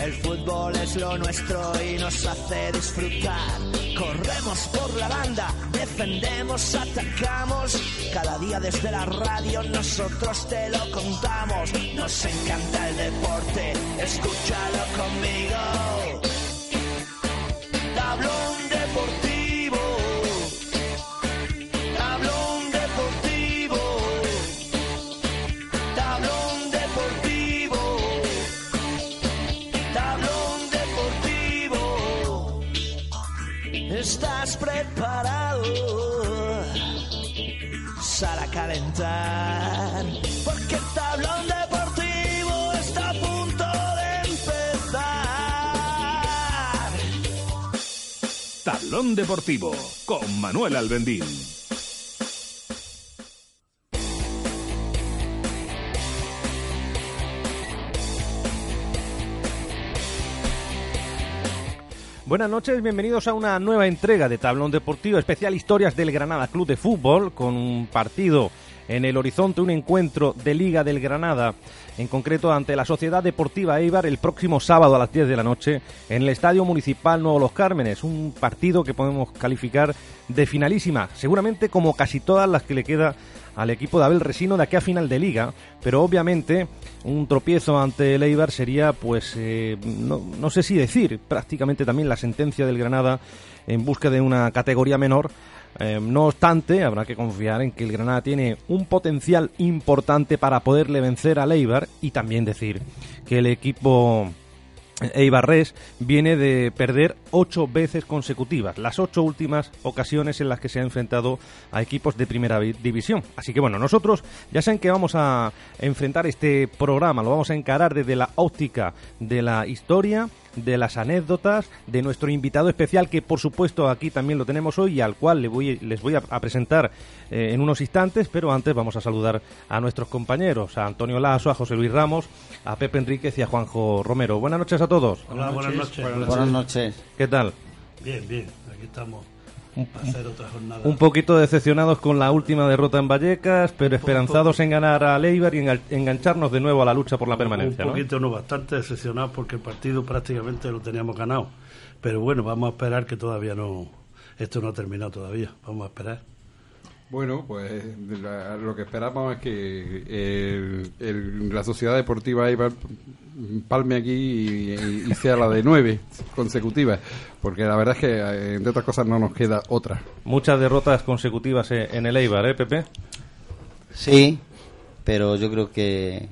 El fútbol es lo nuestro y nos hace disfrutar. Corremos por la banda, defendemos, atacamos. Cada día desde la radio nosotros te lo contamos. Nos encanta el deporte, escúchalo conmigo. Tablón. Tablón Deportivo con Manuel Albendín. Buenas noches, bienvenidos a una nueva entrega de Tablón Deportivo, especial historias del Granada Club de Fútbol, con un partido en el horizonte, un encuentro de Liga del Granada, en concreto ante la Sociedad Deportiva Eibar el próximo sábado a las 10 de la noche en el Estadio Municipal Nuevo Los Cármenes, un partido que podemos calificar de finalísima, seguramente como casi todas las que le queda al equipo de Abel Resino de aquí a final de liga, pero obviamente un tropiezo ante el Eibar sería, pues, eh, no, no sé si decir, prácticamente también la sentencia del Granada en busca de una categoría menor. Eh, no obstante, habrá que confiar en que el Granada tiene un potencial importante para poderle vencer al Eibar y también decir que el equipo Eibarres viene de perder ocho veces consecutivas, las ocho últimas ocasiones en las que se ha enfrentado a equipos de primera vi- división. Así que bueno, nosotros ya saben que vamos a enfrentar este programa, lo vamos a encarar desde la óptica de la historia, de las anécdotas, de nuestro invitado especial que por supuesto aquí también lo tenemos hoy y al cual le voy- les voy a, a presentar eh, en unos instantes, pero antes vamos a saludar a nuestros compañeros, a Antonio Lasso, a José Luis Ramos, a Pepe Enríquez y a Juanjo Romero. Buenas noches a todos. Hola, buenas noches. Buenas noches. ¿Qué tal? Bien, bien, aquí estamos hacer otra jornada. Un poquito decepcionados con la última derrota en Vallecas, pero esperanzados en ganar a Leibar y engan- engancharnos de nuevo a la lucha por la permanencia, Un ¿no? poquito, no, bastante decepcionados porque el partido prácticamente lo teníamos ganado. Pero bueno, vamos a esperar que todavía no. Esto no ha terminado todavía. Vamos a esperar. Bueno, pues la- lo que esperamos es que el- el- la Sociedad Deportiva Eibar palme aquí y, y sea la de nueve consecutivas, porque la verdad es que, eh, entre otras cosas, no nos queda otra. Muchas derrotas consecutivas eh, en el Eibar, ¿eh, Pepe? Sí, pero yo creo que,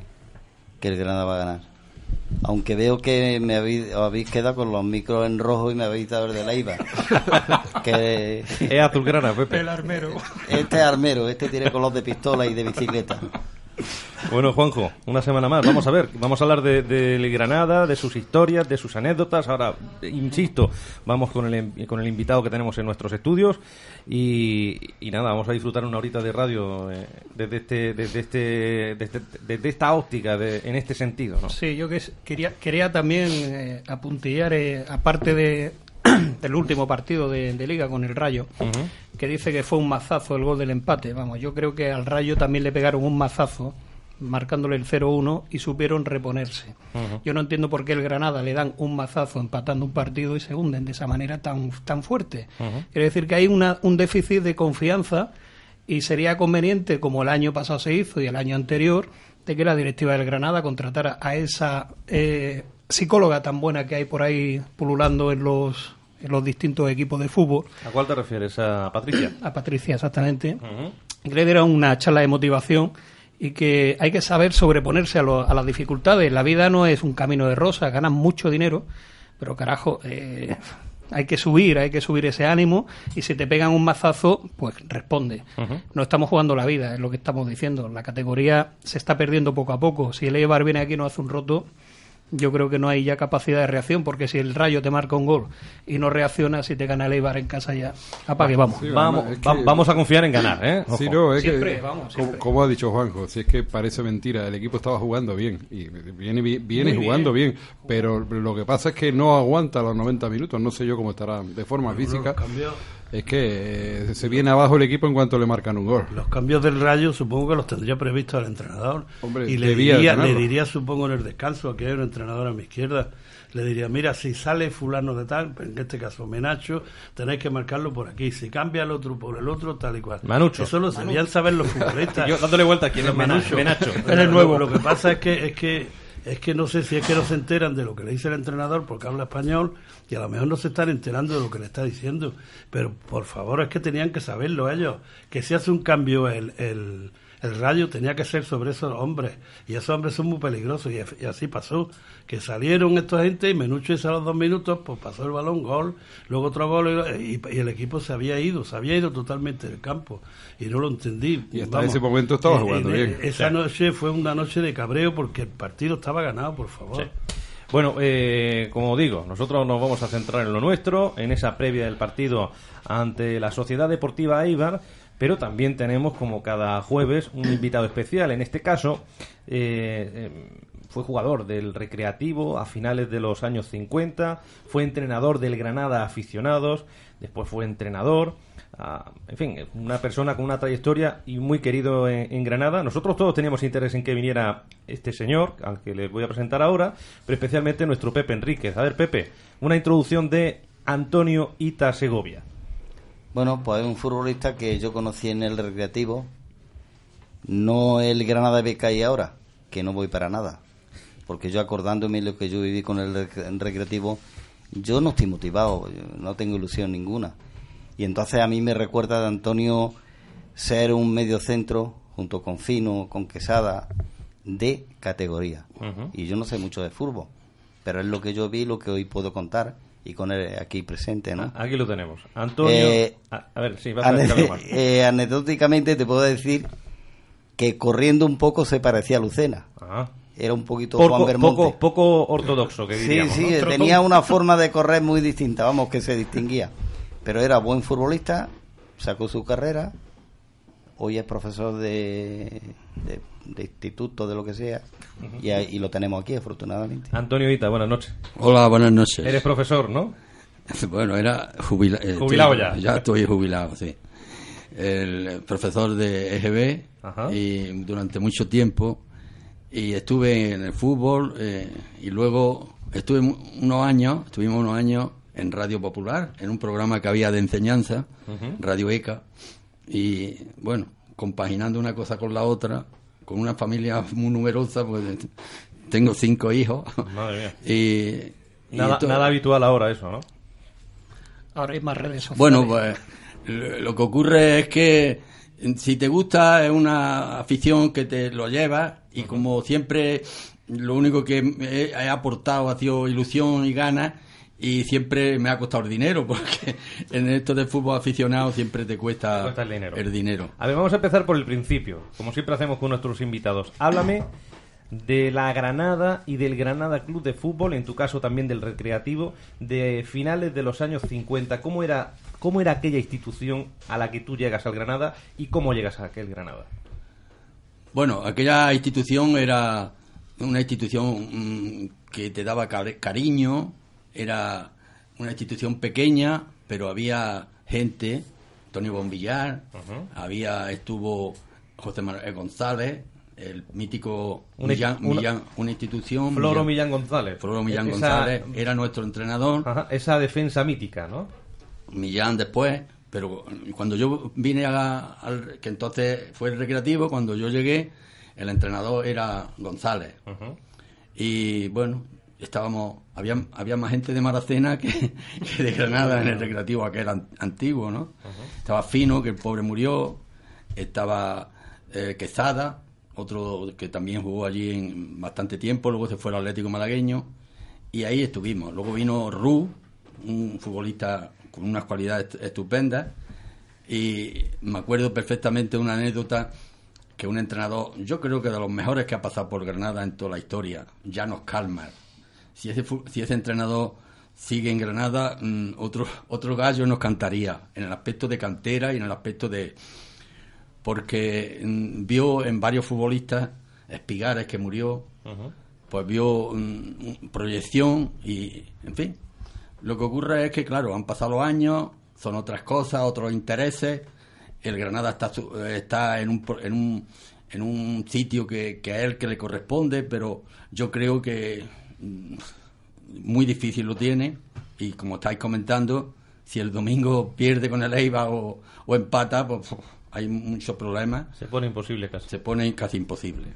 que el Granada va a ganar. Aunque veo que me habéis, os habéis quedado con los micros en rojo y me habéis dado el de la IVA. que Es azulgrana, Pepe. este es armero, este tiene color de pistola y de bicicleta. Bueno, Juanjo, una semana más. Vamos a ver, vamos a hablar de, de Granada, de sus historias, de sus anécdotas. Ahora, insisto, vamos con el, con el invitado que tenemos en nuestros estudios y, y nada, vamos a disfrutar una horita de radio eh, desde, este, desde, este, desde, desde esta óptica, de- en este sentido, ¿no? Sí, yo que quería, quería también eh, apuntillar, eh, aparte de, del último partido de, de Liga con el Rayo, que dice que fue un mazazo el gol del empate. Vamos, yo creo que al Rayo también le pegaron un mazazo, marcándole el 0-1 y supieron reponerse. Yo no entiendo por qué el Granada le dan un mazazo empatando un partido y se hunden de esa manera tan, tan fuerte. Ujú. Quiere decir que hay una, un déficit de confianza y sería conveniente, como el año pasado se hizo y el año anterior, de que la directiva del Granada contratara a esa eh, psicóloga tan buena que hay por ahí pululando en los, en los distintos equipos de fútbol, ¿A cuál te refieres? ¿A Patricia? a Patricia exactamente, Ujú. que diera una charla de motivación y que hay que saber sobreponerse a, lo- a las dificultades. La vida no es un camino de rosas, ganas mucho dinero, pero carajo, eh, hay que subir, hay que subir ese ánimo y si te pegan un mazazo, pues responde. No estamos jugando la vida, es lo que estamos diciendo. La categoría se está perdiendo poco a poco. Si el Eibar viene aquí y no hace un roto, yo creo que no hay ya capacidad de reacción, porque si el Rayo te marca un gol y no reacciona, si te gana el Eibar en casa ya, apague, vamos. Sí, Vamos, es va- vamos a confiar en ganar, ¿eh? Sí, no, es Siempre, que, vamos, como, siempre. como ha dicho Juanjo, si es que parece mentira, el equipo estaba jugando bien, y viene, vi- viene Muy jugando bien. pero lo que pasa es que no aguanta los 90 minutos, no sé yo cómo estará de forma física, es que eh, se viene abajo el equipo en cuanto le marcan un gol. los cambios del Rayo supongo que los tendría previsto el entrenador. Hombre, y le diría, le diría, supongo, en el descanso, que hay un entrenador a mi izquierda, le diría, mira, si sale fulano de tal, en este caso Menacho, tenéis que marcarlo por aquí. Si cambia el otro por el otro, tal y cual. Manucho. Eso lo debían saber los futbolistas. Yo dándole vuelta a quién es Menacho. Menacho. Pero Lo, lo que pasa es que es que es que no sé si es que no se enteran de lo que le dice el entrenador porque habla español y a lo mejor no se están enterando de lo que le está diciendo. Pero por favor es que tenían que saberlo ellos. Que si hace un cambio el, el, el rayo tenía que ser sobre esos hombres y esos hombres son muy peligrosos y, y así pasó. Que salieron esta gente y Menucho hizo a los dos minutos, pues pasó el balón, gol, luego otro gol y, y el equipo se había ido, se había ido totalmente del campo y no lo entendí. Y hasta ese momento estaba jugando bien. Esa noche fue una noche de cabreo porque el partido estaba ganado, por favor. Bueno, eh, como digo, nosotros nos vamos a centrar en lo nuestro, en esa previa del partido ante la Sociedad Deportiva Eibar, pero también tenemos, como cada jueves, un invitado especial. En este caso, eh, eh, fue jugador del Recreativo a finales de los años 50, fue entrenador del Granada Aficionados, después fue entrenador. en fin, una persona con una trayectoria y muy querido en, en Granada. Nosotros todos teníamos interés en que viniera este señor, al que les voy a presentar ahora, pero especialmente nuestro Pepe Enríquez. A ver, Pepe, una introducción de Antonio Ita Segovia. Bueno, pues es un futbolista que yo conocí en el recreativo, no el Granada BK ahora, que no voy para nada, porque yo acordándome lo que yo viví con el rec- recreativo, yo no estoy motivado, no tengo ilusión ninguna. Y entonces a mí me recuerda de Antonio ser un medio centro, junto con Fino, con Quesada, de categoría. Y yo no sé mucho de fútbol, pero es lo que yo vi, lo que hoy puedo contar, y con él aquí presente, ¿no? Aquí lo tenemos. Antonio. Eh, a, a ver, sí, vas a eh, anecdóticamente te puedo decir que corriendo un poco se parecía a Lucena. Ah. Era un poquito Juan Poco, Bermonte. poco, poco ortodoxo, que sí, sí, ¿no? tenía una forma de correr muy distinta, vamos, que se distinguía. Pero era buen futbolista, sacó su carrera, hoy es profesor de, de, de instituto, de lo que sea, y, ahí- y lo tenemos aquí, afortunadamente. Antonio Ita, buenas noches. Hola, buenas noches. Eres profesor, ¿no? Bueno, era jubila- eh, Jubilado estoy- ya. Ya estoy jubilado, sí. El profesor de EGB Ajá. y durante mucho tiempo y estuve en el fútbol eh, y luego estuve unos años, estuvimos unos años en Radio Popular, en un programa que había de enseñanza, Radio ECA, y bueno, compaginando una cosa con la otra, con una familia muy numerosa, pues tengo cinco hijos. Madre mía. y, y Nada, habitual ahora eso, ¿no? Ahora hay más redes sociales. bueno, pues lo que ocurre es que si te gusta es una afición que te lo llevas y como siempre lo único que he, he aportado ha sido ilusión y ganas y siempre me ha costado el dinero porque en esto de fútbol aficionado siempre te cuesta, Te cuesta el dinero. el dinero. A ver, vamos a empezar por el principio, como siempre hacemos con nuestros invitados. Háblame de la Granada y del Granada Club de Fútbol, en tu caso también del Recreativo, de finales de los años 50. ¿Cómo era, cómo era aquella institución a la que tú llegas al Granada y cómo llegas a aquel Granada? Bueno, aquella institución era una institución mm, que te daba cari- cariño, era una institución pequeña, pero había gente, Antonio Bombillar, había estuvo José Manuel González, el mítico Una- Millán, una- Millán, una institución. Floro Millán González. Floro Millán Esa- González era nuestro entrenador. Ajá, esa defensa mítica, ¿no? Millán después, pero cuando yo vine a, al, que entonces fue el recreativo, cuando yo llegué, el entrenador era González. Y bueno, estábamos, había, había más gente de Maracena que, que de Granada en el recreativo aquel an- antiguo, ¿no? Estaba Fino, que el pobre murió, estaba eh, Quesada, otro que también jugó allí en bastante tiempo, luego se fue al Atlético Malagueño y ahí estuvimos. Luego vino Ru, un futbolista con unas cualidades estupendas y me acuerdo perfectamente una anécdota que un entrenador, yo creo que de los mejores que ha pasado por Granada en toda la historia, Janos Calmar. Si ese, si ese entrenador sigue en Granada, mm, otro, otro gallo nos cantaría, en el aspecto de cantera y en el aspecto de... Porque mm, vio en varios futbolistas, Espigares que murió, pues vio mm, proyección y, en fin. Lo que ocurre es que, claro, han pasado los años, son otras cosas, otros intereses. El Granada está, está en, un, en, un, en un sitio que, que a él que le corresponde, pero yo creo que muy difícil lo tiene y como estáis comentando, si el domingo pierde con el Eibar o, empata, pues hay muchos problemas. Se pone imposible casi. Se pone casi imposible.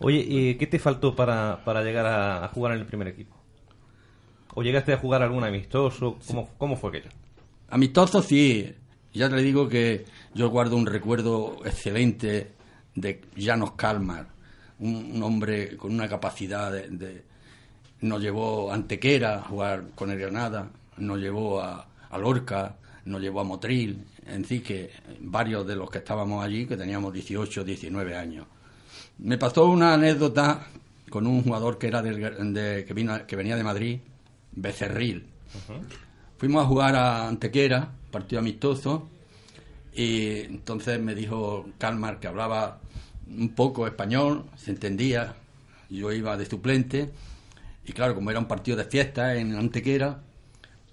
Oye, ¿y qué te faltó para, para llegar a, jugar en el primer equipo? ¿O llegaste a jugar algún amistoso? ¿Cómo, ¿Cómo fue aquello? Amistoso sí. Ya te digo que yo guardo un recuerdo excelente de Janos Kalmar, un, hombre con una capacidad de nos llevó a Antequera a jugar con el Granada, nos llevó a, Lorca, nos llevó a Motril, en fin, que varios de los que estábamos allí, que teníamos 18, 19 años. Me pasó una anécdota con un jugador que era del, que, vino, que venía de Madrid, Becerril. Fuimos a jugar a Antequera, partido amistoso, y entonces me dijo Calmar que hablaba un poco español, se entendía, yo iba de suplente, y claro, como era un partido de fiesta en Antequera,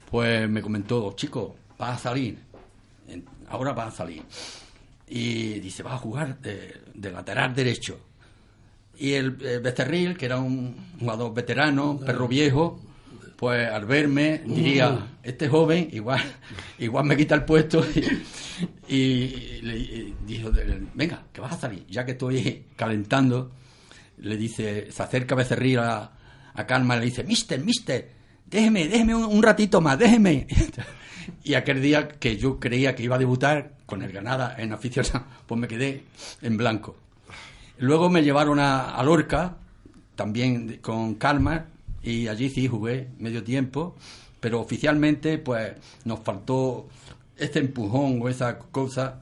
pues me comentó, chico, vas a salir, ahora vas a salir. Y dice, vas a jugar de, lateral derecho. Y el, Becerril, que era un jugador veterano, perro viejo, pues al verme diría, este joven igual, igual me quita el puesto y, le dijo, venga, que vas a salir, ya que estoy calentando, le dice, se acerca Becerril a, a Calma le dice, mister, mister, déjeme, déjeme un, ratito más, déjeme. y aquel día que yo creía que iba a debutar con el Granada en afición, pues me quedé en blanco. Luego me llevaron a, Lorca, también con Calma, y allí sí jugué medio tiempo, pero oficialmente pues nos faltó ese empujón o esa cosa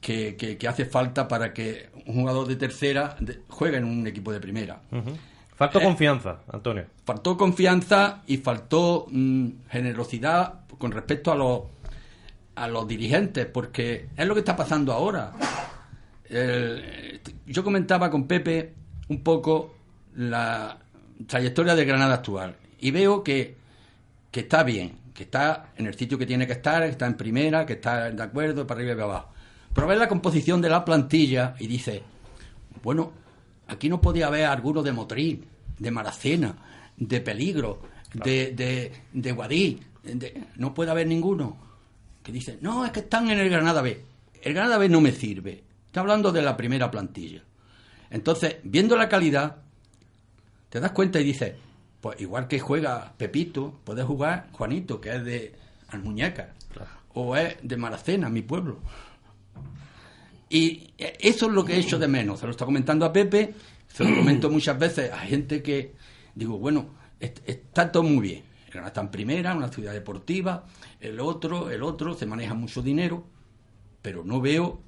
que, que, hace falta para que un jugador de tercera juegue en un equipo de primera. Faltó eh, confianza, Antonio. Faltó confianza y faltó mm, generosidad con respecto a los, a los dirigentes, porque es lo que está pasando ahora. yo comentaba con Pepe un poco la trayectoria de Granada actual y veo que, que está bien, que está en el sitio que tiene que estar, que está en primera, que está de acuerdo, para arriba y para abajo. Pero ves la composición de la plantilla y dice, bueno, aquí no podía haber alguno de Motril, de Maracena, de Peligro, de, de, de Guadí. no puede haber ninguno que dice, no, es que están en el Granada B. El Granada B no me sirve. Está hablando de la primera plantilla. Entonces, viendo la calidad, te das cuenta y dices, pues igual que juega Pepito, puede jugar Juanito, que es de Almuñeca, o es de Maracena, mi pueblo. Y eso es lo que he hecho de menos. Se lo está comentando a Pepe se lo comento muchas veces a gente que digo, bueno, está todo muy bien. El Granada está en primera, una ciudad deportiva, el otro, el otro, se maneja mucho dinero, pero no veo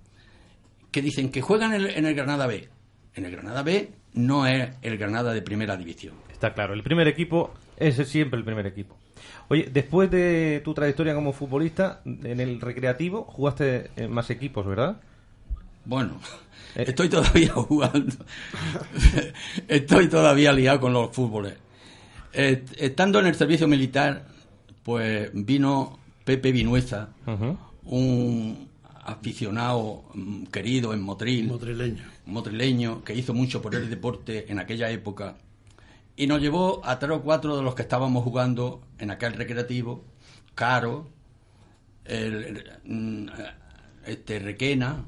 que dicen que juegan en el, Granada B. En el Granada B no es el Granada de primera división. Está claro, el primer equipo es siempre el primer equipo. Oye, después de tu trayectoria como futbolista, en el recreativo jugaste en más equipos, ¿verdad? Bueno, eh. estoy todavía jugando. estoy todavía liado con los fútboles. estando en el servicio militar, pues vino Pepe Vinuesa, un aficionado mm, querido en Motril. Motrileño. Motrileño, que hizo mucho por el deporte en aquella época. Y nos llevó a tres o cuatro de los que estábamos jugando en aquel recreativo. Caro, el, mm, este Requena,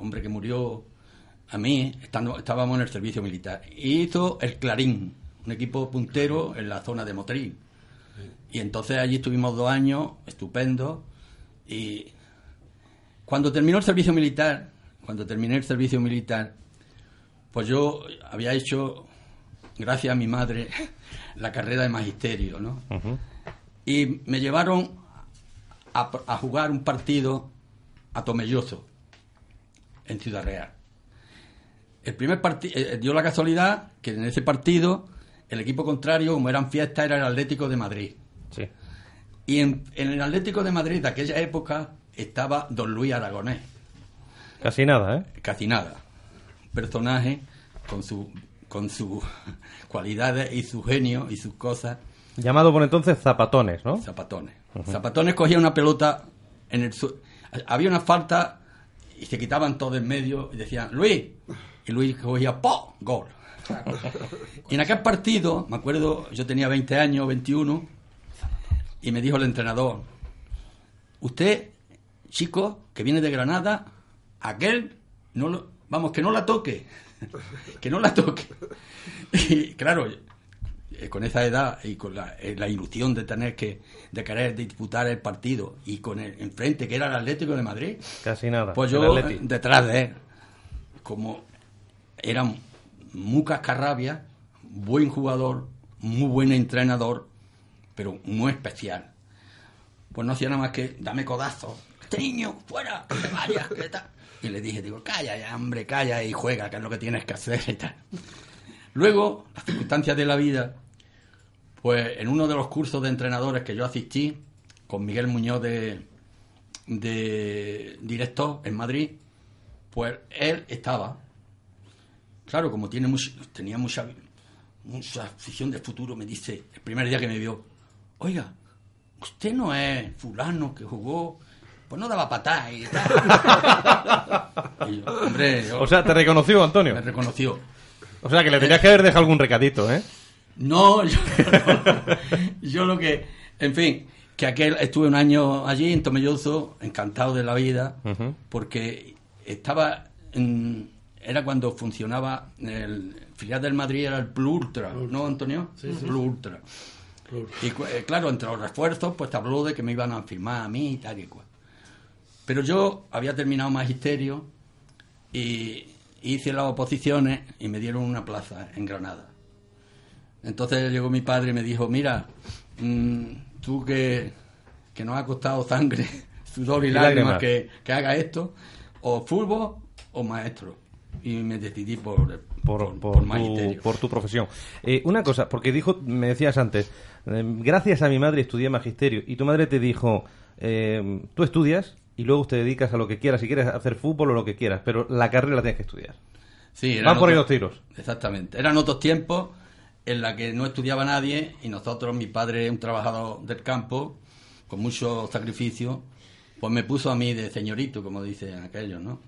hombre que murió a mí, estando, estábamos en el servicio militar. Y hizo el Clarín, un equipo puntero en la zona de Motril. Y entonces allí estuvimos dos años, estupendo. Y cuando terminó el servicio militar, cuando terminé el servicio militar, Pues yo había hecho, gracias a mi madre, la carrera de magisterio, ¿no? Y me llevaron a, a jugar un partido a Tomelloso, en Ciudad Real. El primer partido, dio la casualidad que en ese partido el equipo contrario, como eran fiestas, era el Atlético de Madrid. Sí. Y en, en el Atlético de Madrid de aquella época estaba don Luis Aragonés. Casi nada, ¿eh? Casi nada. Personaje con su con sus cualidades y su genio y sus cosas. Llamado por entonces Zapatones, ¿no? Zapatones. Zapatones cogía una pelota en el su- había una falta y se quitaban todo en medio y decían Luis y Luis cogía ¡po! gol. Y en aquel partido, me acuerdo, yo tenía 20 años, 21, y me dijo el entrenador, usted, chico, que viene de Granada, aquel, no lo, vamos, que no la toque, que no la toque. Y claro, eh, con esa edad y con la, eh, la ilusión de tener que, de querer disputar el partido y con el enfrente que era el Atlético de Madrid, Casi nada. pues yo eh, detrás de él, como era muy cascarrabia, buen jugador, muy buen entrenador, pero muy especial. Pues no hacía nada más que dame codazo. Este niño, fuera, que vayas, que tal. Y le dije, digo, calla ya, hombre, calla y juega, que es lo que tienes que hacer y tal. Luego, las circunstancias de la vida, pues en uno de los cursos de entrenadores que yo asistí, con Miguel Muñoz de, de director en Madrid, pues él estaba. Claro, como tiene mucho- tenía mucha, mucha visión de futuro, me dice, el primer día que me vio, oiga, usted no es fulano que jugó, pues no daba patadas y tal. Y yo, hombre, yo- O sea, ¿te reconoció, Antonio? me reconoció. O sea, que le tenías que haber dejado algún recadito, ¿eh? No, yo, yo lo que, en fin, que aquel estuve un año allí en Tomelloso, encantado de la vida, porque estaba, en- era cuando funcionaba el filial del Madrid era el Plus Ultra, ¿no, Antonio? Plus Ultra. Y eh, claro, entre los refuerzos, pues te habló de que me iban a firmar a mí y tal y cual. Pero yo había terminado magisterio y hice las oposiciones y me dieron una plaza en Granada. Entonces llegó mi padre y me dijo, mira, mm, tú que, que nos ha costado sangre, sudor y, Y lágrimas, lágrimas. que, que haga esto, o fútbol o maestro. Y me decidí por, Por, por, por tu, por tu profesión. Eh, una cosa, porque dijo, me decías antes, eh, gracias a mi madre estudié magisterio y tu madre te dijo, eh, tú estudias y luego te dedicas a lo que quieras, si quieres hacer fútbol o lo que quieras, pero la carrera la tienes que estudiar. Sí, Van por ahí los tiros. Exactamente. Eran otros tiempos en la que no estudiaba nadie y nosotros, mi padre, un trabajador del campo, con mucho sacrificio, pues me puso a mí de señorito, como dicen aquellos, ¿no?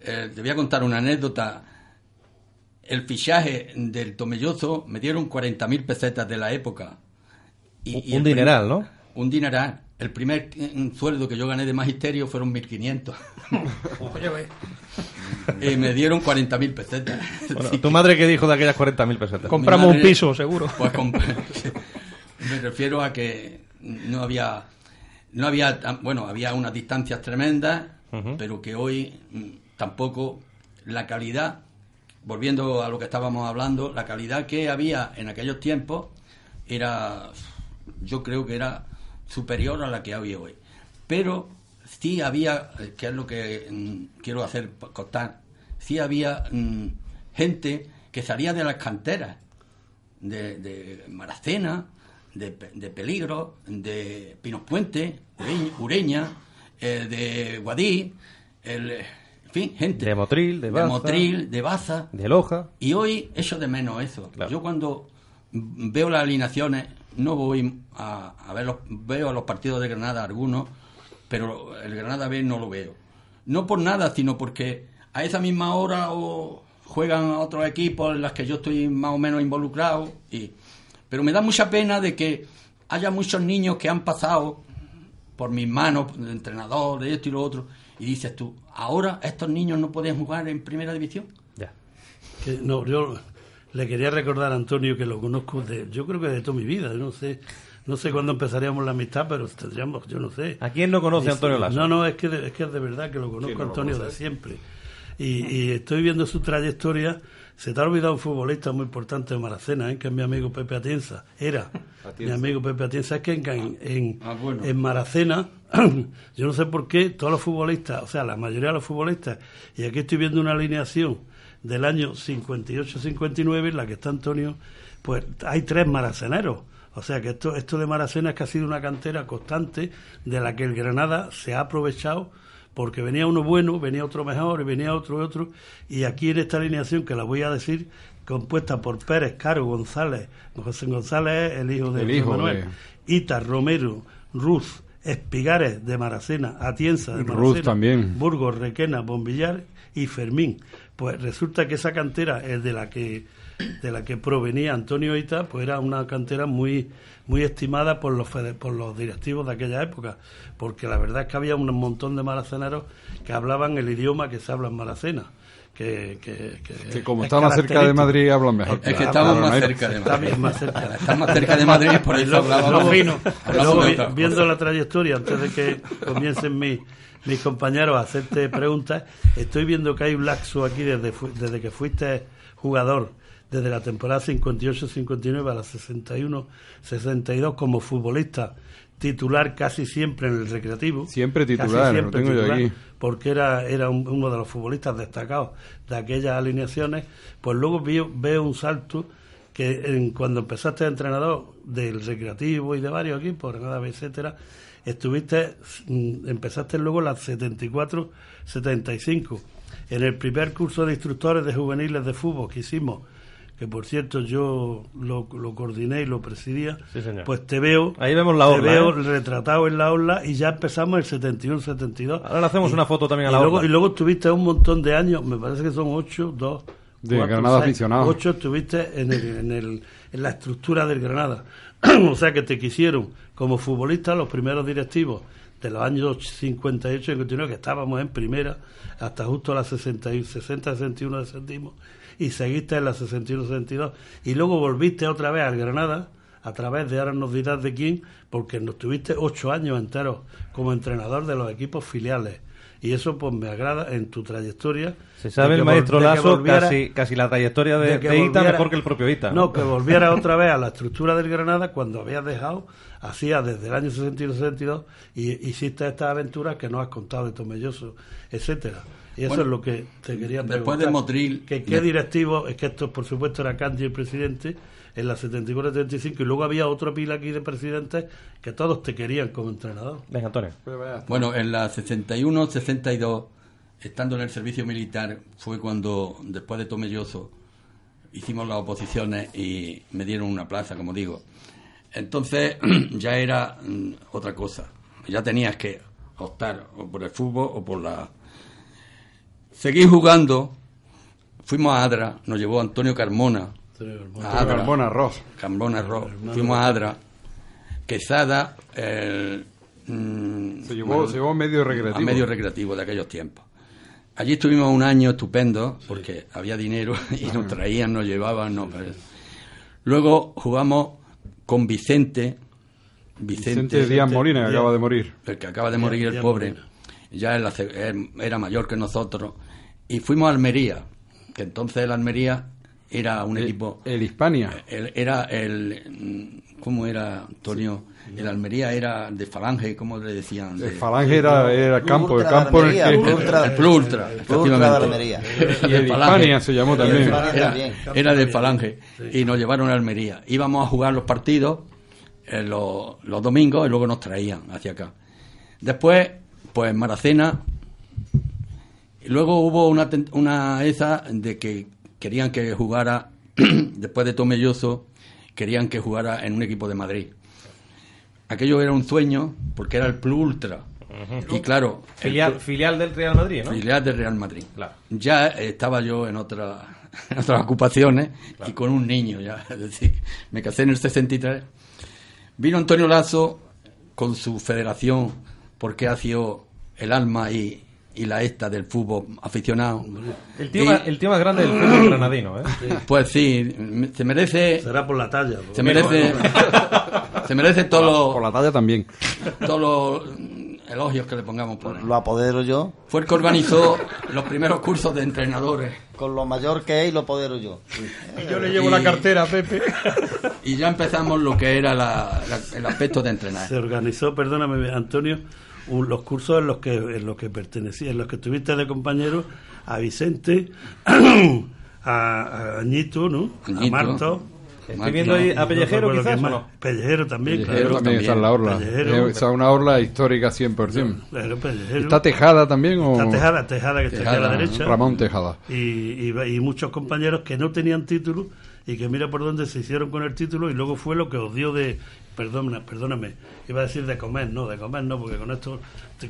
Eh, te voy a contar una anécdota. El fichaje del Tomelloso me dieron 40.000 pesetas de la época. Un- dineral, ¿no? Un dineral. El primer sueldo que yo gané de magisterio fueron 1.500. Oye, ve. y me dieron 40.000 pesetas. Bueno. ¿Tu madre qué dijo de aquellas 40.000 pesetas? Compramos un piso, seguro. Pues me refiero a que no había, no había, tan- bueno, había unas distancias tremendas, pero que hoy mm, tampoco la calidad, volviendo a lo que estábamos hablando, la calidad que había en aquellos tiempos era, yo creo que era superior a la que había hoy. Pero sí había, eh, que es lo que mm, quiero hacer contar, sí había mm, gente que salía de las canteras de, de Maracena, de, Pe- de Peligro, de Pinos Puente, Ureña, Ureña, eh, de Guadí, el, en fin, gente. De Motril, de Baza. Motril, de Baza. De Loja. Y hoy echo de menos eso. Claro. Yo cuando veo las alineaciones, no voy a, a ver los, veo a los partidos de Granada algunos, pero el Granada B no lo veo. No por nada, sino porque a esa misma hora o juegan otros equipos en los que yo estoy más o menos involucrado. Y, pero me da mucha pena de que haya muchos niños que han pasado por mis manos, de entrenador, de esto y lo otro, y dices tú, ahora estos niños no pueden jugar en primera división. Ya. Que, no, yo le quería recordar a Antonio que lo conozco de, yo creo que de toda mi vida, yo no sé, no sé cuándo empezaríamos la amistad, pero tendríamos, yo no sé. ¿A quién no conoce Antonio Lasso? No, no, es que, de- es que es de verdad que lo conozco ¿Quién no a lo Antonio de siempre. y, y estoy viendo su trayectoria. Se te ha olvidado un futbolista muy importante de Maracena, ¿eh? que es mi amigo Pepe Atienza. Era mi amigo Pepe Atienza. Es que en, en, Ah, bueno. en Maracena, yo no sé por qué todos los futbolistas, o sea, la mayoría de los futbolistas, y aquí estoy viendo una alineación del año 58-59, en la que está Antonio, pues hay tres maraceneros. O sea que esto, esto de Maracena es que ha sido una cantera constante de la que el Granada se ha aprovechado porque venía uno bueno, venía otro mejor y venía otro y otro. Y aquí en esta alineación, que la voy a decir, compuesta por Pérez, Caro, González, José González, el hijo de El hijo Manuel, de- Ita, Romero, Ruz, Espigares de Maracena, Atienza de Ruz Maracena, también. Burgos, Requena, Bombillar y Fermín. Pues resulta que esa cantera es de la que de la que provenía Antonio Ita, pues era una cantera muy muy estimada por los por los directivos de aquella época, porque la verdad es que había un montón de maraceneros que hablaban el idioma que se habla en Maracena. Que, que, que, Que como es está más cerca de. Madrid, hablan mejor. Es que estamos más cerca de Madrid. más cerca. Estamos más cerca de Madrid, por eso luego- hablábamos, luego- hablamos luego vi- viendo la trayectoria, antes de que comiencen mi- mis compañeros a hacerte preguntas, estoy viendo que hay un laxo aquí desde, desde que fuiste jugador, desde la temporada 58-59 a la 61-62 como futbolista titular casi siempre en el recreativo. Siempre titular, lo siempre yo titular, aquí. Porque era, era un- uno de los futbolistas destacados de aquellas alineaciones. Pues luego veo, veo un salto que en- cuando empezaste de entrenador del recreativo y de varios equipos, Granada etcétera, estuviste, mm, empezaste luego las 74-75. En el primer curso de instructores de juveniles de fútbol que hicimos, que por cierto yo lo, lo coordiné y lo presidía, Sí, señor. pues te veo, Ahí vemos la te orla, veo ¿eh? retratado en la orla y ya empezamos el 71-72. Ahora le hacemos una foto también a Y la luego, orla. y luego estuviste un montón de años, me parece que son ocho, dos, De cuatro, Granada seis, aficionado. Ocho estuviste en, el, en, el, en la estructura del Granada. o sea que te quisieron como futbolista los primeros directivos de los años 58 y 59, que estábamos en primera, hasta justo a las 60-61 descendimos, y seguiste en la 61-62, y luego volviste otra vez al Granada, a través de ahora nos dirás de quién, porque nos tuviste ocho años enteros como entrenador de los equipos filiales. Y eso pues me agrada en tu trayectoria. Se sabe el maestro volviera- casi, casi la trayectoria de, de que de Ita volviera- mejor que el propio Ita. No, que volviera otra vez a la estructura del Granada cuando habías dejado, hacía desde el año 61-62, y hiciste estas aventuras que nos has contado de Tomelloso, etcétera. Y eso Bueno, es lo que te quería preguntar. después de Motril- Que, ¿Qué directivo? Es que esto, por supuesto, era Candy el presidente en la 74-75, y luego había otro pila aquí de presidentes que todos te querían como entrenador. Venga, Antonio. Bueno, en la 61-62, estando en el servicio militar, fue cuando, después de Tomelloso, hicimos las oposiciones y me dieron una plaza, como digo. Entonces ya era mm, otra cosa. Ya tenías que optar o por el fútbol o por la... Seguí jugando, fuimos a Adra, nos llevó Antonio Carmona. a Adra. Carbona, arroz. Cambona Arroz. Fuimos a Adra. Quesada, el, mm, Se llevó, se llevó medio a recreativo. medio recreativo de aquellos tiempos. Allí estuvimos un año estupendo porque había dinero y nos traían, nos llevaban. nos- Luego jugamos con Vicente. Vicente, Vicente Díaz Molina, que Díaz. acaba de morir. el que acaba de Díaz- morir, el pobre. Ya er- era mayor que nosotros. Y fuimos a Almería, que entonces el Almería era un equipo El Hispania. el- era el ¿cómo era Antonio? El Almería era de Falange, ¿cómo le decían? De- El Falange era, era el campo, el de campo el. Ultra- de. Almería. Y el. Hispania se llamó también. Era, era del Falange y nos llevaron a Almería. Íbamos a jugar los partidos eh, los, los domingos y luego nos traían hacia acá. Después, pues Maracena. Y luego hubo una, una esa de que querían que jugara, después de Tomelloso, querían que jugara en un equipo de Madrid. Aquello era un sueño porque era el Plus Ultra. Y claro, Filial, filial del Real Madrid, ¿no? filial del Real Madrid. Claro. Ya estaba yo en, otra, en otras ocupaciones y con un niño ya. Es decir, me casé en el 63. Vino Antonio Lazo con su federación porque ha sido el alma y, y la esta del fútbol aficionado. El tío, Y- más, el tío más grande del fútbol granadino, ¿eh? Pues sí, se merece, Será por la talla. se merece, se merece todo lo, Por la talla también. todo lo- elogios que le pongamos por él. Lo apodero yo. Fue el que organizó los primeros cursos de entrenadores. Con lo mayor que es, lo apodero yo. Y yo le llevo la cartera a Pepe. Y ya empezamos lo que era la- la- el aspecto de entrenar. Se organizó, perdóname, Antonio, los cursos en los que en los que pertenecía, en los que tuviste de compañero a Vicente, a, a Añito, ¿no? A Añito. Marto. Estoy viendo ahí a Pellejero, No quizás. Pellejero también, Pellejero claro. también está en la orla. Pellejero. Sea, una orla histórica 100%. Claro, Pellejero. ¿Está Tejada también o...? Está Tejada, Tejada que está aquí a la Tejada, derecha. Ramón Tejada. Y, y- y muchos compañeros que no tenían título y que mira por dónde se hicieron con el título y luego fue lo que os dio de perdona, perdóname iba a decir de comer no de comer no porque con estos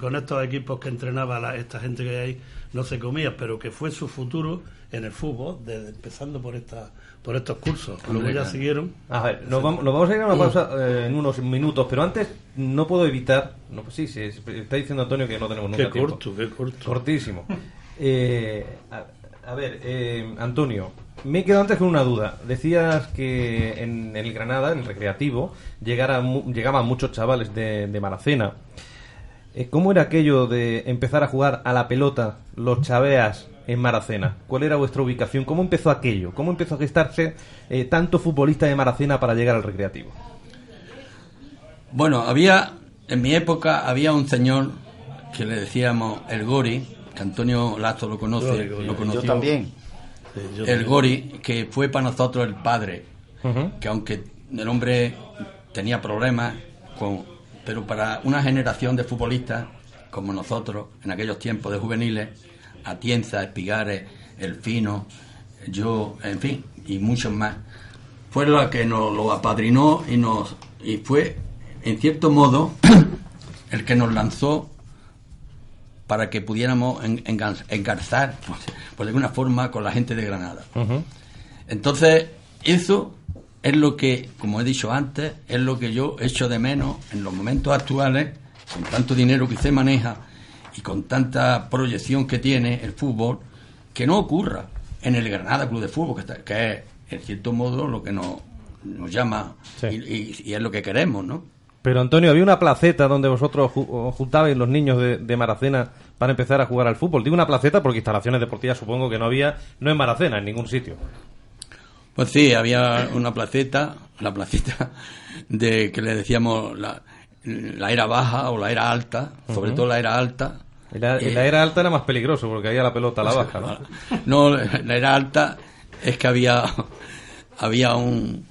con estos equipos que entrenaba la- esta gente que hay ahí no se comía pero que fue su futuro en el fútbol desde- empezando por esta por estos cursos luego ya siguieron A ver, nos vamos, nos vamos a ir a una pausa eh, en unos minutos, pero antes no puedo evitar. No, sí, sí, está diciendo Antonio que no tenemos nunca qué tiempo. corto qué corto Cortísimo. Eh, a, a ver, eh, Antonio, me he quedado antes con una duda. Decías que en, el Granada, en el recreativo, llegara llegaban muchos chavales de, de Maracena. Eh, ¿Cómo era aquello de empezar a jugar a la pelota los chaveas en Maracena? ¿Cuál era vuestra ubicación? ¿Cómo empezó aquello? ¿Cómo empezó a gestarse eh, tanto futbolista de Maracena para llegar al recreativo? Bueno, había, en mi época, había un señor que le decíamos el Gori, que Antonio Lazo lo conoce, lo conoció. Yo también. El Gori, que fue para nosotros el padre, que aunque el hombre tenía problemas, con, pero para una generación de futbolistas como nosotros, en aquellos tiempos de juveniles, Atienza, Espigares, El Fino, yo, en fin, y muchos más, fue la que nos lo apadrinó y nos y fue, en cierto modo, el que nos lanzó para que pudiéramos engarzar, pues, por alguna forma, con la gente de Granada. Entonces, eso es lo que, como he dicho antes, es lo que yo echo de menos en los momentos actuales, con tanto dinero que se maneja y con tanta proyección que tiene el fútbol, que no ocurra en el Granada Club de Fútbol, que, está- que es, en cierto modo, lo que nos, nos llama Sí. y, y- y es lo que queremos, ¿no? Pero Antonio, había una placeta donde vosotros ju- os juntabais los niños de, de Maracena para empezar a jugar al fútbol. Digo una placeta porque instalaciones deportivas supongo que no había, no en Maracena, en ningún sitio. Pues sí, había una placeta, la placeta de que le decíamos la, la era baja o la era alta, sobre todo la era alta. La, Eh, la era alta era más peligroso porque había la pelota a la baja, ¿no? No, la era alta es que había había un,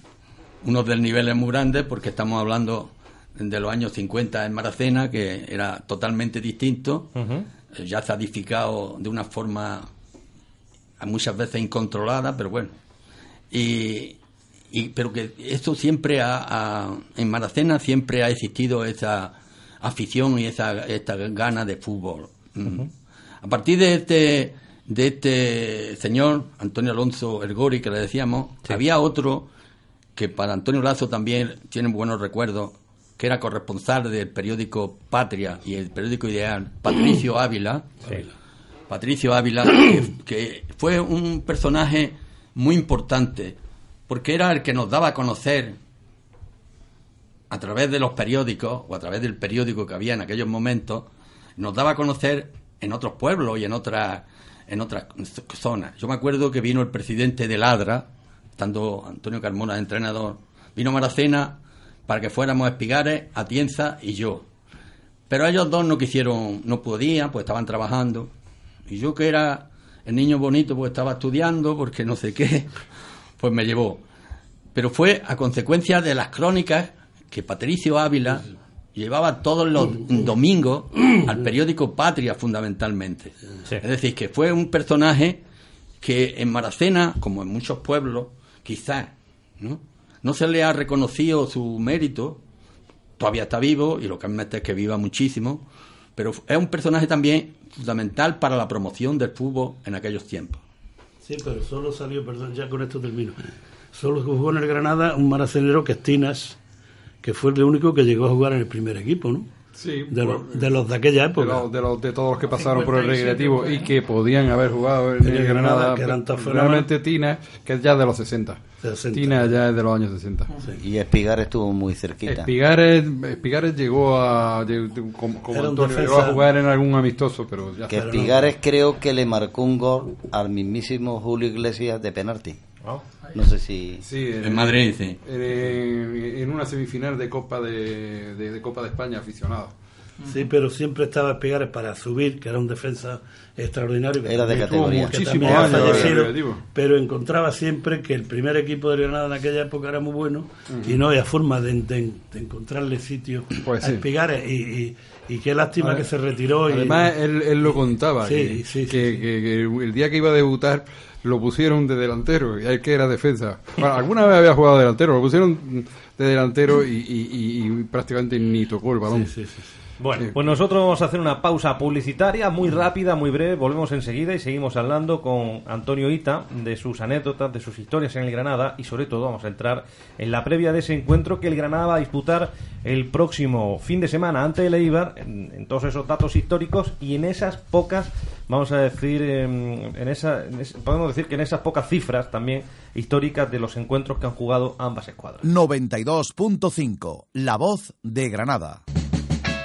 unos desniveles muy grandes porque estamos hablando de los años 50 en Maracena, que era totalmente distinto, eh, ya se ha edificado de una forma muchas veces incontrolada, pero bueno. Y, y- pero que esto siempre ha, ha- en Maracena siempre ha existido esa afición y esa esta gana de fútbol. Mm. A partir de este de este señor Antonio Alonso Ergori que le decíamos, había otro que para Antonio Lazo también tiene buenos recuerdos, que era corresponsal del periódico Patria y el periódico Ideal, Patricio Ávila. Patricio Ávila, que, que fue un personaje muy importante, porque era el que nos daba a conocer a través de los periódicos, o a través del periódico que había en aquellos momentos, nos daba a conocer en otros pueblos y en otras en otras zonas. Yo me acuerdo que vino el presidente de Ladra, estando Antonio Carmona de entrenador, vino Maracena para que fuéramos a Espigares, Atienza y yo. Pero ellos dos no quisieron, no podían, pues estaban trabajando. Y yo que era el niño bonito, pues estaba estudiando, porque no sé qué, pues me llevó. Pero fue a consecuencia de las crónicas que Patricio Ávila llevaba todos los domingos al periódico Patria, fundamentalmente. Sí. Es decir, que fue un personaje que en Maracena, como en muchos pueblos, quizás, ¿no? No se le ha reconocido su mérito, todavía está vivo y lo que es es que viva muchísimo, pero es un personaje también fundamental para la promoción del fútbol en aquellos tiempos. Sí, pero solo salió, perdón, ya con esto termino. Solo jugó en el Granada un maracenero que es Tinas, que fue el único que llegó a jugar en el primer equipo, ¿no? Sí, de, pues, los, de los de aquella de, época. los- de los- de todos los que pasaron por el 57, recreativo pues. y que podían haber jugado en el Granada, que eran realmente Tina, que es ya de los 60. De 60. Tina ya es de los años 60. Y Espigar estuvo muy cerquita. Espigares, Espigares llegó a llegó- como, como Antonio, llegó a jugar en algún amistoso, pero ya Que. Espigares creo que le marcó un gol al mismísimo Julio Iglesias de penalti. No sé si... Sí, En Madrid, sí. En, en una semifinal de Copa de, de- de Copa de España aficionado. Sí, pero siempre estaba Espigares para subir, que era un defensa extraordinario. Era de categoría. fallecido, Recreativo. pero encontraba siempre que el primer equipo de Granada en aquella época era muy bueno y no había forma de, de- de encontrarle sitio Pues a sí. Espigares y, y, y qué lástima que se retiró. y- Además, él, él lo contaba, Sí, que, sí, sí, que- sí. que- que el día que iba a debutar lo pusieron de delantero y él que era defensa. Bueno, alguna vez había jugado de delantero, lo pusieron de delantero y, y- y- y prácticamente ni tocó el balón. Sí, sí, sí. Bueno, Sí. pues nosotros vamos a hacer una pausa publicitaria muy rápida, muy breve. Volvemos enseguida y seguimos hablando con Antonio Ita de sus anécdotas, de sus historias en el Granada y sobre todo vamos a entrar en la previa de ese encuentro que el Granada va a disputar el próximo fin de semana ante el Eibar, en, en todos esos datos históricos y en esas pocas, vamos a decir, em, en esa, en es- podemos decir que en esas pocas cifras también históricas de los encuentros que han jugado ambas escuadras. 92.5, La Voz de Granada.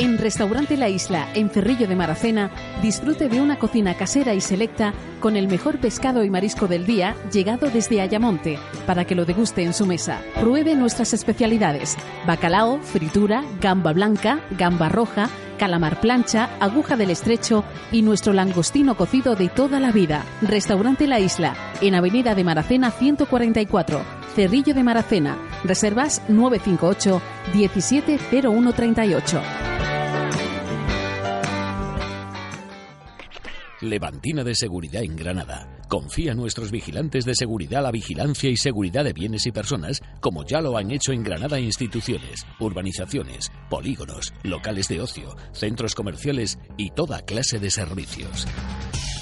En Restaurante La Isla, en Cerrillo de Maracena, disfrute de una cocina casera y selecta con el mejor pescado y marisco del día llegado desde Ayamonte, para que lo deguste en su mesa. Pruebe nuestras especialidades: bacalao, fritura, gamba blanca, gamba roja, calamar plancha, aguja del estrecho y nuestro langostino cocido de toda la vida. Restaurante La Isla, en Avenida de Maracena 144, Cerrillo de Maracena. Reservas 958 170138. Levantina de Seguridad en Granada. Confía a nuestros vigilantes de seguridad la vigilancia y seguridad de bienes y personas, como ya lo han hecho en Granada instituciones, urbanizaciones, polígonos, locales de ocio, centros comerciales y toda clase de servicios.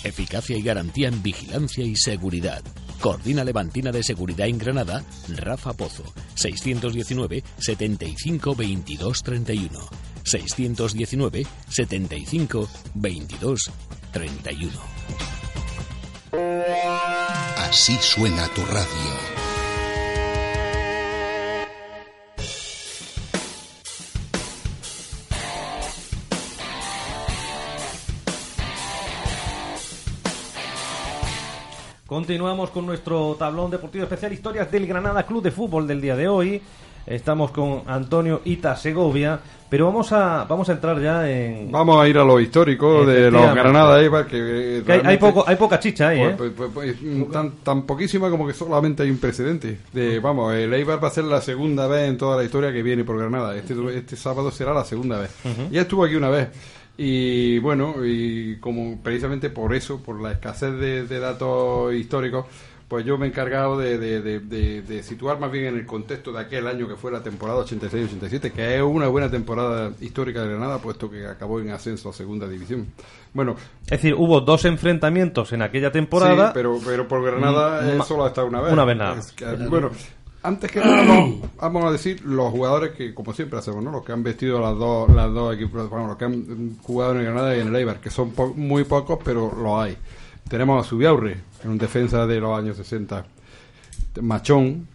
Eficacia y garantía en vigilancia y seguridad. Coordina Levantina de Seguridad en Granada, Rafa Pozo, 619 75 22 31. 619 75 22 31. Así suena tu radio. Continuamos con nuestro tablón deportivo especial Historias del Granada Club de Fútbol del día de hoy. Estamos con Antonio Ita Segovia, pero vamos a vamos a entrar ya en Vamos a ir a lo histórico de los. Granada Eibar, que, que hay, hay poco hay poca chicha ahí, Pues, ¿eh? pues, pues, pues, mm, tan, tan poquísima como que solamente hay un precedente. De, vamos, el Eibar va a ser la segunda vez en toda la historia que viene por Granada. Este, este sábado será la segunda vez. Ujú. Ya estuvo aquí una vez. Y bueno, y como precisamente por eso, por la escasez de, de datos históricos, pues yo me he encargado de, de- de- de- de situar más bien en el contexto de aquel año que fue la temporada 86-87, que es una buena temporada histórica de Granada, puesto que acabó en ascenso a segunda división. Bueno, Es decir, hubo dos enfrentamientos en aquella temporada. Sí, pero, pero por Granada Mm, eh, solo ha estado una vez. una vez nada. Es que, bueno, antes que nada vamos, vamos a decir los jugadores que, como siempre hacemos, ¿no? Los que han vestido las dos, las dos equipos, bueno, los que han jugado en el Granada y en el Eibar, que son po- muy pocos, pero los hay. Tenemos a Subiaurre, un defensa de los años 60. Machón,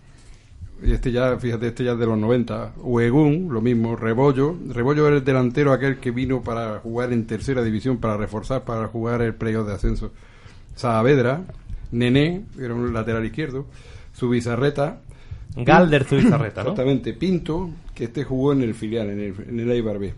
y este ya, fíjate, este ya es de los 90. Huegún, lo mismo. Rebollo. Rebollo era el delantero aquel que vino para jugar en tercera división, para reforzar, para jugar el playoff de ascenso. Saavedra. Nené, era un lateral izquierdo. Subizarreta. Galder Zubizarreta, ¿no? Exactamente. Pinto, que este jugó en el filial, en el, en el Eibar B.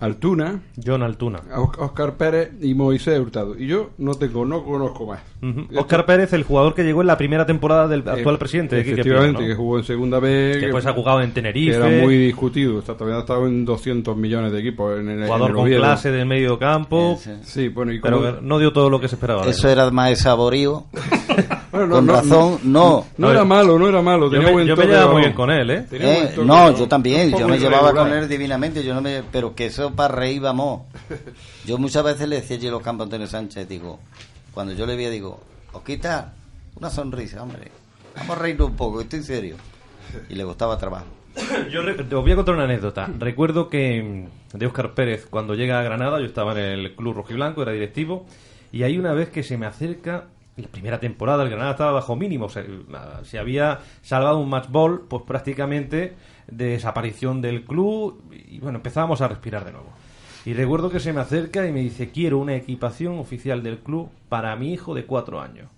Altuna. John Altuna. Oscar Pérez y Moisés Hurtado. Y yo no tengo, no conozco más. Ujú. Óscar Pérez, el jugador que llegó en la primera temporada del actual Eh, presidente de Efectivamente, que jugó en segunda B. Que después ha jugado en Tenerife. Que era muy discutido. Está, también ha estado en 200 millones de equipos. En el, Jugador en el con Oviedo. clase del medio campo. Sí, bueno, y pero como- no dio todo lo que se esperaba. Eso era más de saborío. Bueno, no, Con no, razón, no. No era malo, no era malo. Yo me- buen yo me toque, llevaba muy bien con él, ¿eh? Eh, toque, no, yo también, yo me llevaba con él divinamente, yo no me, pero que eso para reír vamos. Yo muchas veces le decía a los Campos Antonio Sánchez, digo, cuando yo le veía, digo, Osquita, una sonrisa, hombre, vamos a reírnos un poco, estoy serio. Y le gustaba trabajo. Yo re- os voy a contar una anécdota. Recuerdo que mm, de Óscar Pérez, cuando llega a Granada, yo estaba en el club rojiblanco, era directivo, y hay una vez que se me acerca, la primera temporada, el Granada estaba bajo mínimo, nada, se había salvado un match ball, pues prácticamente de desaparición del club, y bueno, empezábamos a respirar de nuevo. Y recuerdo que se me acerca y me dice, quiero una equipación oficial del club para mi hijo de cuatro años.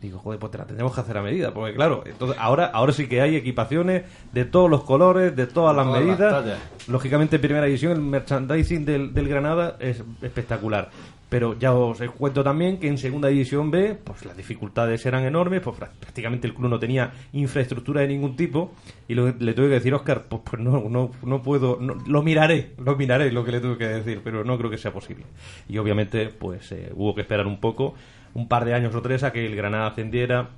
Digo, joder, pues te la tendremos que hacer a medida, porque claro, entonces ahora, ahora sí que hay equipaciones de todos los colores, de todas las Todas medidas. Lógicamente, en primera división, el merchandising del, del Granada es espectacular. Pero ya os cuento también que en segunda división B, pues las dificultades eran enormes, pues prá- prácticamente el club no tenía infraestructura de ningún tipo. Y lo le tuve que decir, Oscar, pues, pues no, no, no puedo, lo miraré, lo miraré, lo que le tuve que decir, pero no creo que sea posible. Y obviamente, pues eh, hubo que esperar un poco, un par de años o tres, a que el Granada ascendiera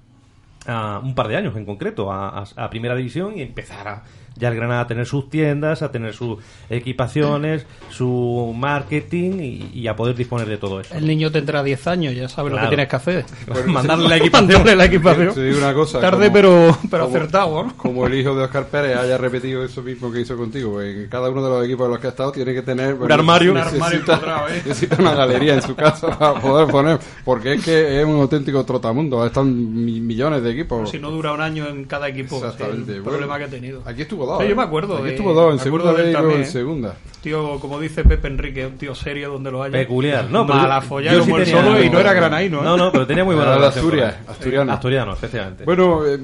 a un par de años en concreto a primera división y empezara ya el Granada a tener sus tiendas, a tener sus equipaciones, su marketing y, y a poder disponer de todo eso. El niño tendrá 10 años, ya sabe lo Claro. que tienes que hacer. Pues, Mandarle la equipación. Mandarle la equipación. Te digo una cosa. Tarde, como- pero, pero como- acertado, ¿no? Como el hijo de Oscar Pérez haya repetido eso mismo que hizo contigo. En cada uno de los equipos en los que ha estado tiene que tener Un armario. necesita- Un armario cuadrado, ¿eh? necesita una galería en su casa para poder poner. Porque es que es un auténtico trotamundo. Están mi- millones de equipos. Si no dura un año en cada equipo, Exactamente. el Bueno, problema que ha tenido. Aquí estuvo dos. Sí, yo me acuerdo. Aquí de- estuvo dos, en segunda de él en segunda. Tío, como dice Pepe Enrique, un tío serio donde lo haya. Peculiar. No, pero yo- Malafollado yo sí como el tenía- solo y no era granaíno. ¿eh? No, no, pero tenía muy buena Era de Asturias, asturiano. Asturiano, especialmente. Bueno, eh,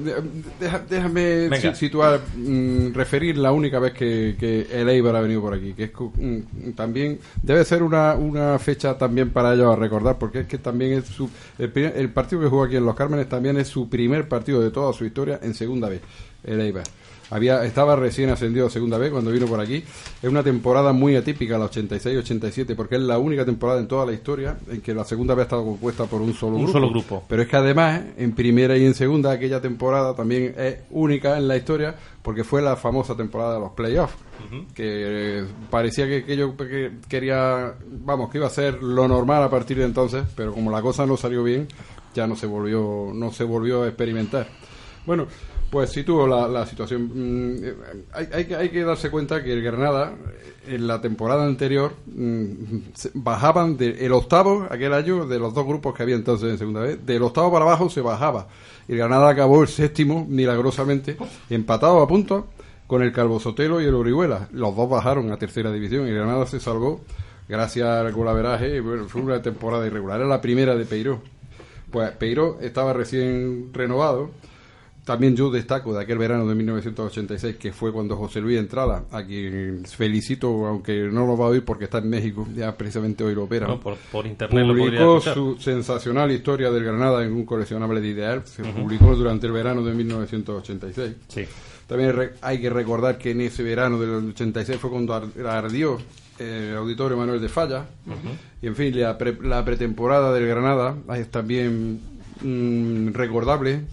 deja- déjame Venga. situar, mm, referir la única vez que, que el Eibar ha venido por aquí, que es cu- mm, también debe ser una, una fecha también para ellos a recordar, porque es que también es su, el, primer- el partido que jugó aquí en Los Cármenes también es su primer partido de toda su historia en segunda vez, el Eibar. Había, estaba recién ascendido a segunda vez cuando vino por aquí. Es una temporada muy atípica, la 86-87, porque es la única temporada en toda la historia en que la segunda vez ha estado compuesta por un solo Un grupo. solo grupo. Pero es que además, en primera y en segunda, aquella temporada también es única en la historia porque fue la famosa temporada de los playoffs. Que eh, parecía que aquello que quería, vamos, que iba a ser lo normal a partir de entonces, pero como la cosa no salió bien, ya no se volvió, no se volvió a experimentar. Bueno, pues sí tuvo la, la situación. mm, eh, hay, hay que, hay que darse cuenta que el Granada, eh, en la temporada anterior, mm, bajaban del el octavo, aquel año, de los dos grupos que había entonces en segunda vez, del octavo para abajo se bajaba. El Granada acabó el séptimo, milagrosamente, empatado a puntos con el Calvo Sotelo y el Orihuela. Los dos bajaron a tercera división y Granada se salvó gracias al golaveraje. Bueno, fue una temporada irregular. Era la primera de Peiró. Pues Peiró estaba recién renovado. También yo destaco de aquel verano de 1986, que fue cuando José Luis Entrada, a quien felicito, aunque no lo va a oír porque está en México, ya precisamente hoy lo opera. No, por- por internet publicó su sensacional historia del Granada en un coleccionable de ideal. Se publicó durante el verano de 1986. Sí. También hay que recordar que en ese verano del 86 fue cuando ar- ardió eh, el auditorio Manuel de Falla. Y en fin, la, pre- la pretemporada del Granada es también mm, recordable.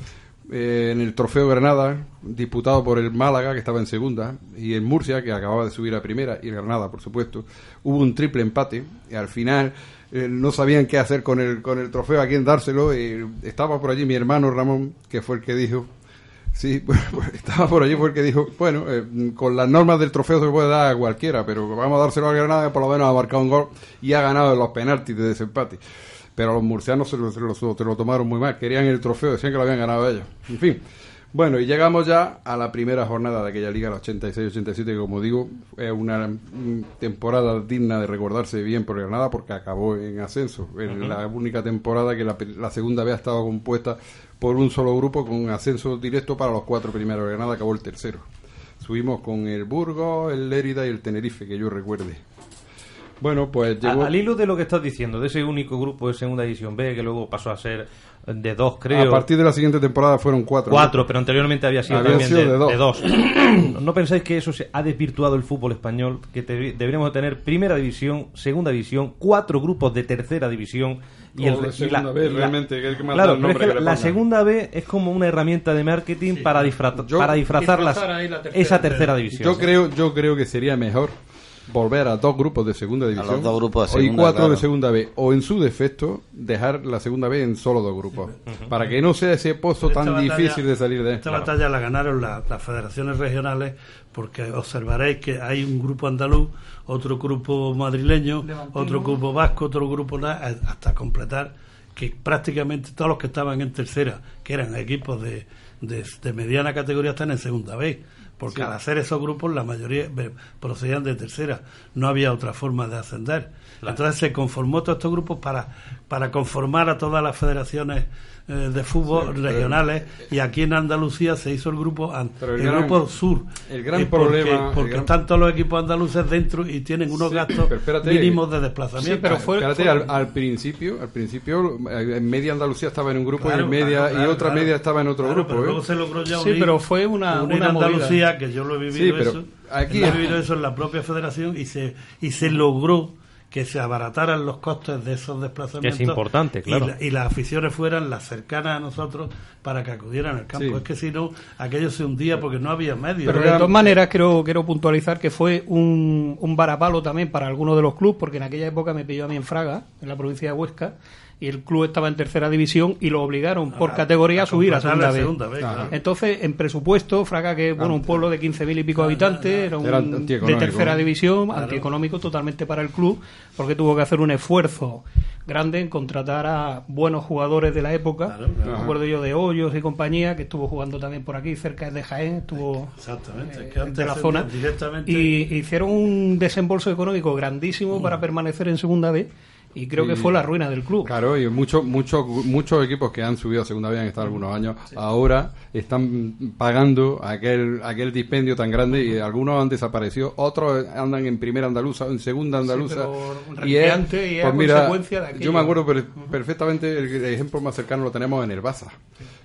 Eh, en el Trofeo Granada, disputado por el Málaga, que estaba en segunda, y el Murcia, que acababa de subir a primera, y el Granada, por supuesto, hubo un triple empate, y al final eh, no sabían qué hacer con el, con el trofeo, a quién dárselo, estaba por allí mi hermano Ramón, que fue el que dijo, Sí, pues, pues, estaba por allí porque dijo, bueno, eh, con las normas del trofeo se puede dar a cualquiera, pero vamos a dárselo al Granada que por lo menos ha marcado un gol y ha ganado los penaltis de desempate. Pero a los murcianos se lo, se lo- se lo tomaron muy mal, querían el trofeo, decían que lo habían ganado ellos. En fin, bueno, y llegamos ya a la primera jornada de aquella liga, la 86-87, que como digo, es una mm, temporada digna de recordarse bien por Granada porque acabó en ascenso. Es Ujú. la única temporada que la segunda vez ha estado compuesta por un solo grupo con ascenso directo para los cuatro primeros. Granada acabó el tercero. Subimos con el Burgos, el Lérida y el Tenerife, que yo recuerde. Bueno, pues llegó... Al hilo de lo que estás diciendo, de ese único grupo de segunda división B que luego pasó a ser de dos, creo. A partir de la siguiente temporada fueron cuatro. ¿no? Cuatro, pero anteriormente había sido también sido de, de dos. de dos. ¿No pensáis que eso se ha desvirtuado el fútbol español? Que te- deberíamos de tener primera división, segunda división, cuatro grupos de tercera división y, O de y segunda B, realmente, que hay que mandar claro, el pero es nombre que que le la segunda B es como una herramienta de marketing para, disfra- Yo- para disfrazar las- disfrazar ahí la tercera. esa tercera división. Yo creo, yo creo que sería mejor volver a dos grupos de segunda división los dos grupos de o y cuatro claro. de segunda B o en su defecto dejar la segunda B en solo dos grupos para que no sea ese pozo Esta tan batalla- difícil de salir de él. Esta batalla la ganaron la- las federaciones regionales porque observaréis que hay un grupo andaluz, otro grupo madrileño, otro grupo vasco, otro grupo hasta completar que prácticamente todos los que estaban en tercera, que eran equipos de, de, de mediana categoría, están en segunda B. Porque Sí. al hacer esos grupos, la mayoría procedían de tercera. No había otra forma de ascender. Entonces se conformó todos estos grupos para, para conformar a todas las federaciones eh, de fútbol Sí, pero- regionales y aquí en Andalucía se hizo el grupo Pero el, el gran- grupo sur el gran Eh, porque, problema- porque gran- están todos los equipos andaluces dentro y tienen unos Sí, gastos pero espérate. mínimos de desplazamiento Espérate, al, al principio, al principio, eh, en media Andalucía estaba en un grupo Claro, y en media claro, claro, y otra claro. media estaba en otro Claro, grupo. pero ¿eh? luego se logró ya Sí, pero fue una- unir una Andalucía que yo lo he vivido Sí, pero eso aquí- he vivido eso en la propia federación y se y se logró que se abarataran los costes de esos desplazamientos es importante, claro. y, la- y las aficiones fueran las cercanas a nosotros para que acudieran al campo Sí. es que si no aquello se hundía porque no había medios Pero de todas maneras quiero, quiero puntualizar que fue un, un varapalo también para algunos de los clubes, porque en aquella época me pilló a mí en Fraga, en la provincia de Huesca, y el club estaba en tercera división y lo obligaron por A- categoría a, a subir a segunda vez. segunda vez, claro. Entonces, en presupuesto, Fraga, que es bueno, un pueblo de 15.000 y pico habitantes, era, un, Era de tercera división, Claro. antieconómico totalmente para el club, porque tuvo que hacer un esfuerzo grande en contratar a buenos jugadores de la época. Me claro. acuerdo yo de Hoyos y compañía, que estuvo jugando también por aquí, cerca de Jaén, estuvo exactamente es eh, que antes de la zona directamente y hicieron un desembolso económico grandísimo para permanecer en segunda B y creo que fue la ruina del club. Claro, y muchos muchos muchos equipos que han subido a segunda vez han estado algunos años, ahora están pagando aquel aquel dispendio tan grande y algunos han desaparecido, otros andan en primera andaluza, en segunda andaluza. pero y es, y es pues mira, consecuencia de yo me acuerdo per- perfectamente, el, el ejemplo más cercano lo tenemos en el Baza,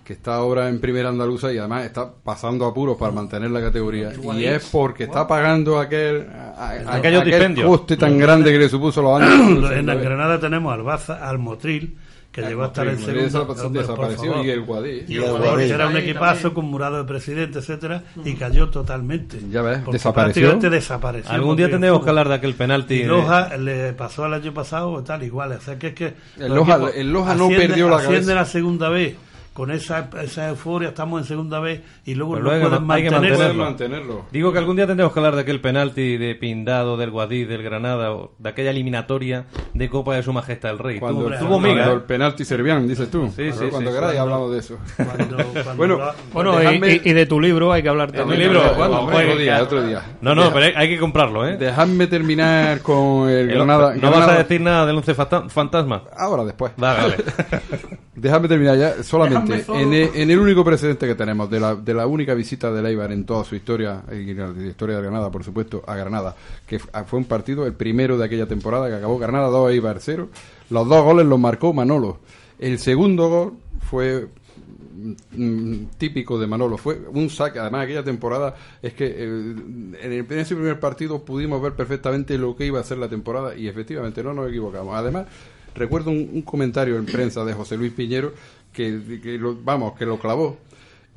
que está ahora en primera andaluza y además está pasando apuros para mantener la categoría. Y es porque está pagando aquel, a- a- Aquellos aquel coste tan grande que le supuso los años. en Granada tenemos al Baza, al Motril, que llegó a estar en segundo. y el Guadí. Y el Guadí, era un equipazo con Murado de presidente, etcétera, y cayó totalmente. Ya ves, desapareció. prácticamente desapareció. Algún día tendremos que hablar de aquel penalti. Y de- Loja le pasó el año pasado tal igual. O sea que es que El Loja- equipos el Loja no perdió la cabeza. a segunda vez con esa, esa euforia, estamos en segunda vez y luego no luego pueden hay que mantenerlo. mantenerlo. Digo que algún día tendremos que hablar de aquel penalti de Pindado, del Guadí, del Granada, o de aquella eliminatoria de Copa de Su Majestad el Rey. Cuando, tuvo, cuando el penalti servían, dices tú. Sí, sí, cuando sí. queráis hablamos de eso. cuando bueno, Bueno, y, dejadme- y- y de tu libro hay que hablar también. mi libro, ¿Cuándo? Hombre, otro día, otro día. No, no, Deja- pero hay, que comprarlo, ¿eh? Dejadme terminar con el El- Granada. ¿No vas a decir nada del once fanta- fantasma? Ahora, después. Vale. Déjame terminar ya. Solamente en el, en el único precedente que tenemos de la, de la única visita de Leibar en toda su historia, y la historia de Granada, por supuesto, a Granada, que fue un partido, el primero de aquella temporada, que acabó Granada 2, Eibar 0. Los dos goles los marcó Manolo. El segundo gol fue mm, típico de Manolo. Fue un saque. Además, aquella temporada es que eh, en, el, en ese primer partido pudimos ver perfectamente lo que iba a ser la temporada y efectivamente no nos equivocamos. Además, recuerdo un, un comentario en prensa de José Luis Piñero que, que lo, vamos, que lo clavó.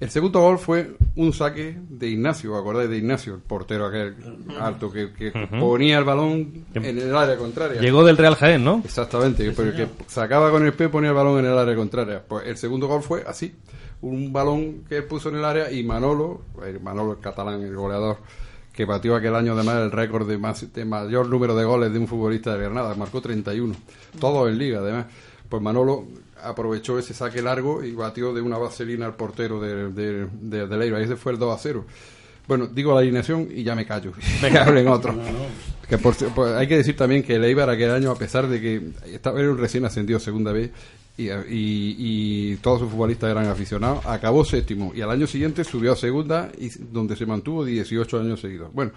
El segundo gol fue un saque de Ignacio, ¿acordáis de Ignacio, el portero aquel alto que, ponía el balón en el área contraria? Llegó del Real Jaén, ¿no? Exactamente, pero el que sacaba con el pie ponía el balón en el área contraria. Pues el segundo gol fue así, un balón que él puso en el área y Manolo, el Manolo el catalán, el goleador, que batió aquel año además el récord de, más, de mayor número de goles de un futbolista de Granada, marcó 31, todos en liga además. Pues Manolo aprovechó ese saque largo y batió de una vaselina al portero de, de, de, de Leiva. Ese fue el 2 a 0. Bueno, digo la alineación y ya me callo. Me hablen otro. Que por, pues hay que decir también que el Eibar aquel año, a pesar de que estaba era un recién ascendido segunda vez y, y, y todos sus futbolistas eran aficionados, acabó séptimo y al año siguiente subió a segunda y donde se mantuvo 18 años seguidos. Bueno,